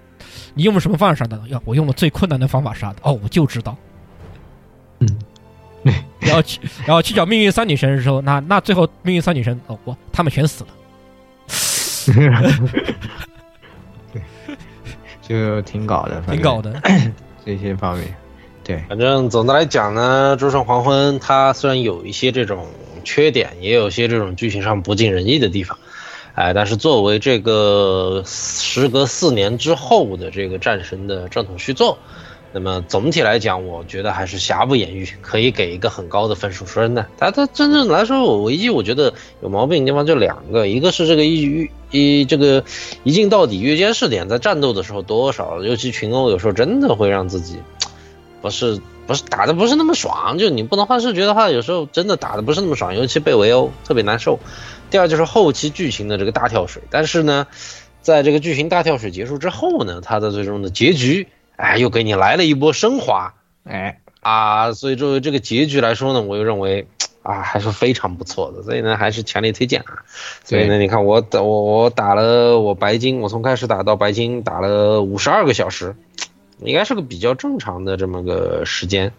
你用什么方法杀的？要我用了最困难的方法杀的。哦，我就知道。嗯，然后去，然后去找命运三女神的时候，那那最后命运三女神哦，我他们全死了。对，就挺搞的，挺搞的 这些方面。对，反正总的来讲呢，《诸神黄昏》它虽然有一些这种缺点，也有些这种剧情上不尽人意的地方，哎，但是作为这个时隔四年之后的这个战神的正统续作。那么总体来讲，我觉得还是瑕不掩瑜，可以给一个很高的分数。说真的，它它真正来说，我唯一我觉得有毛病的地方就两个，一个是这个一一这个一镜到底越肩试点，在战斗的时候多少，尤其群殴有时候真的会让自己不是不是打的不是那么爽，就你不能换视觉的话，有时候真的打的不是那么爽，尤其被围殴特别难受。第二就是后期剧情的这个大跳水，但是呢，在这个剧情大跳水结束之后呢，它的最终的结局。哎，又给你来了一波升华，哎啊，所以作为这个结局来说呢，我又认为啊还是非常不错的，所以呢还是强烈推荐啊。所以呢，你看我打我我打了我白金，我从开始打到白金打了五十二个小时，应该是个比较正常的这么个时间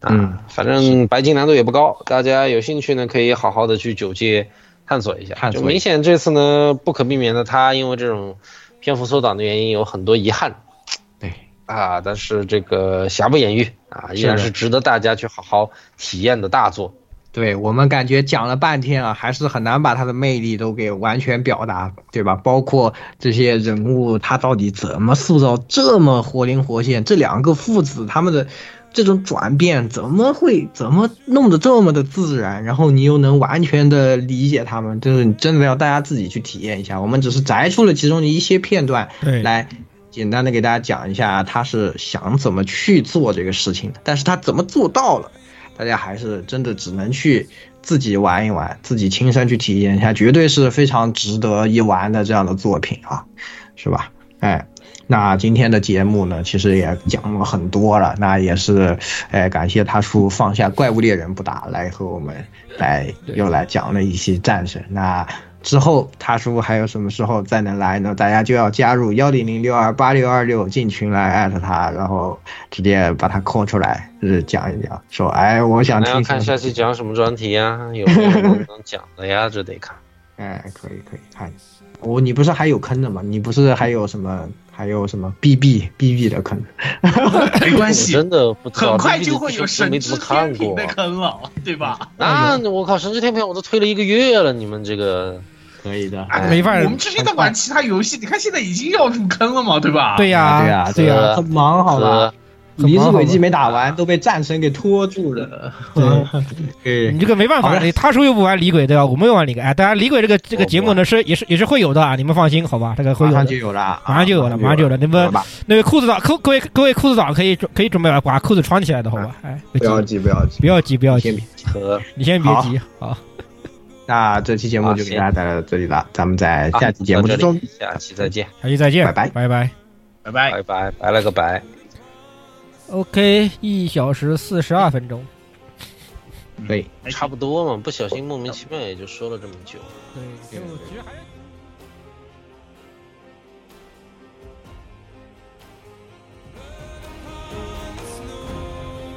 啊。反正白金难度也不高，大家有兴趣呢可以好好的去九界探索一下。就明显这次呢不可避免的，他因为这种篇幅缩短的原因，有很多遗憾。啊，但是这个瑕不掩瑜啊，依然是值得大家去好好体验的大作。对我们感觉讲了半天啊，还是很难把它的魅力都给完全表达，对吧？包括这些人物，他到底怎么塑造这么活灵活现？这两个父子他们的这种转变，怎么会怎么弄得这么的自然？然后你又能完全的理解他们，就是真的要大家自己去体验一下。我们只是摘出了其中的一些片段来。简单的给大家讲一下，他是想怎么去做这个事情的，但是他怎么做到了，大家还是真的只能去自己玩一玩，自己亲身去体验一下，绝对是非常值得一玩的这样的作品啊，是吧？哎，那今天的节目呢，其实也讲了很多了，那也是，哎，感谢他叔放下怪物猎人不打，来和我们来又来讲了一些战神，那。之后他说还有什么时候再能来呢？大家就要加入幺零零六二八六二六进群来艾特他，然后直接把他 call 出来，就是讲一讲，说哎，我想听。看下期讲什么专题呀？有没有能讲的呀？这得看。哎，可以可以看。我你不是还有坑的吗？你不是还有什么还有什么 BB BB 的坑？没关系，真的不很快就会有神之天平的坑了，对吧？那我靠，神之天平我都推了一个月了，你们这个。可以的，没法。我们之前在玩其他游戏，你看现在已经要入坑了嘛，对吧？对呀，对呀，对呀，很忙，好吧？离子轨迹没打完，都被战神给拖住了。对，你这个没办法，他说又不玩李鬼，对吧？我们又玩李鬼。哎，当然李鬼这个这个节目呢是也是也是会有的啊，你们放心，好吧？这个会有，马上就有了，马上就有了，马上就有了。那么那个裤子党，各各位各位裤子党可以可以准备把裤子穿起来的，好吧？哎，不要急，不要急，不要急，不要急，你先别急，好。那这期节目就给大家带来到这里了，咱们在下期节目之中，下期再见，下期再见，拜拜，拜拜，拜拜，拜拜，拜了个拜。OK，一小时四十二分钟，对，差不多嘛，不小心莫名其妙也就说了这么久，对，就其实还。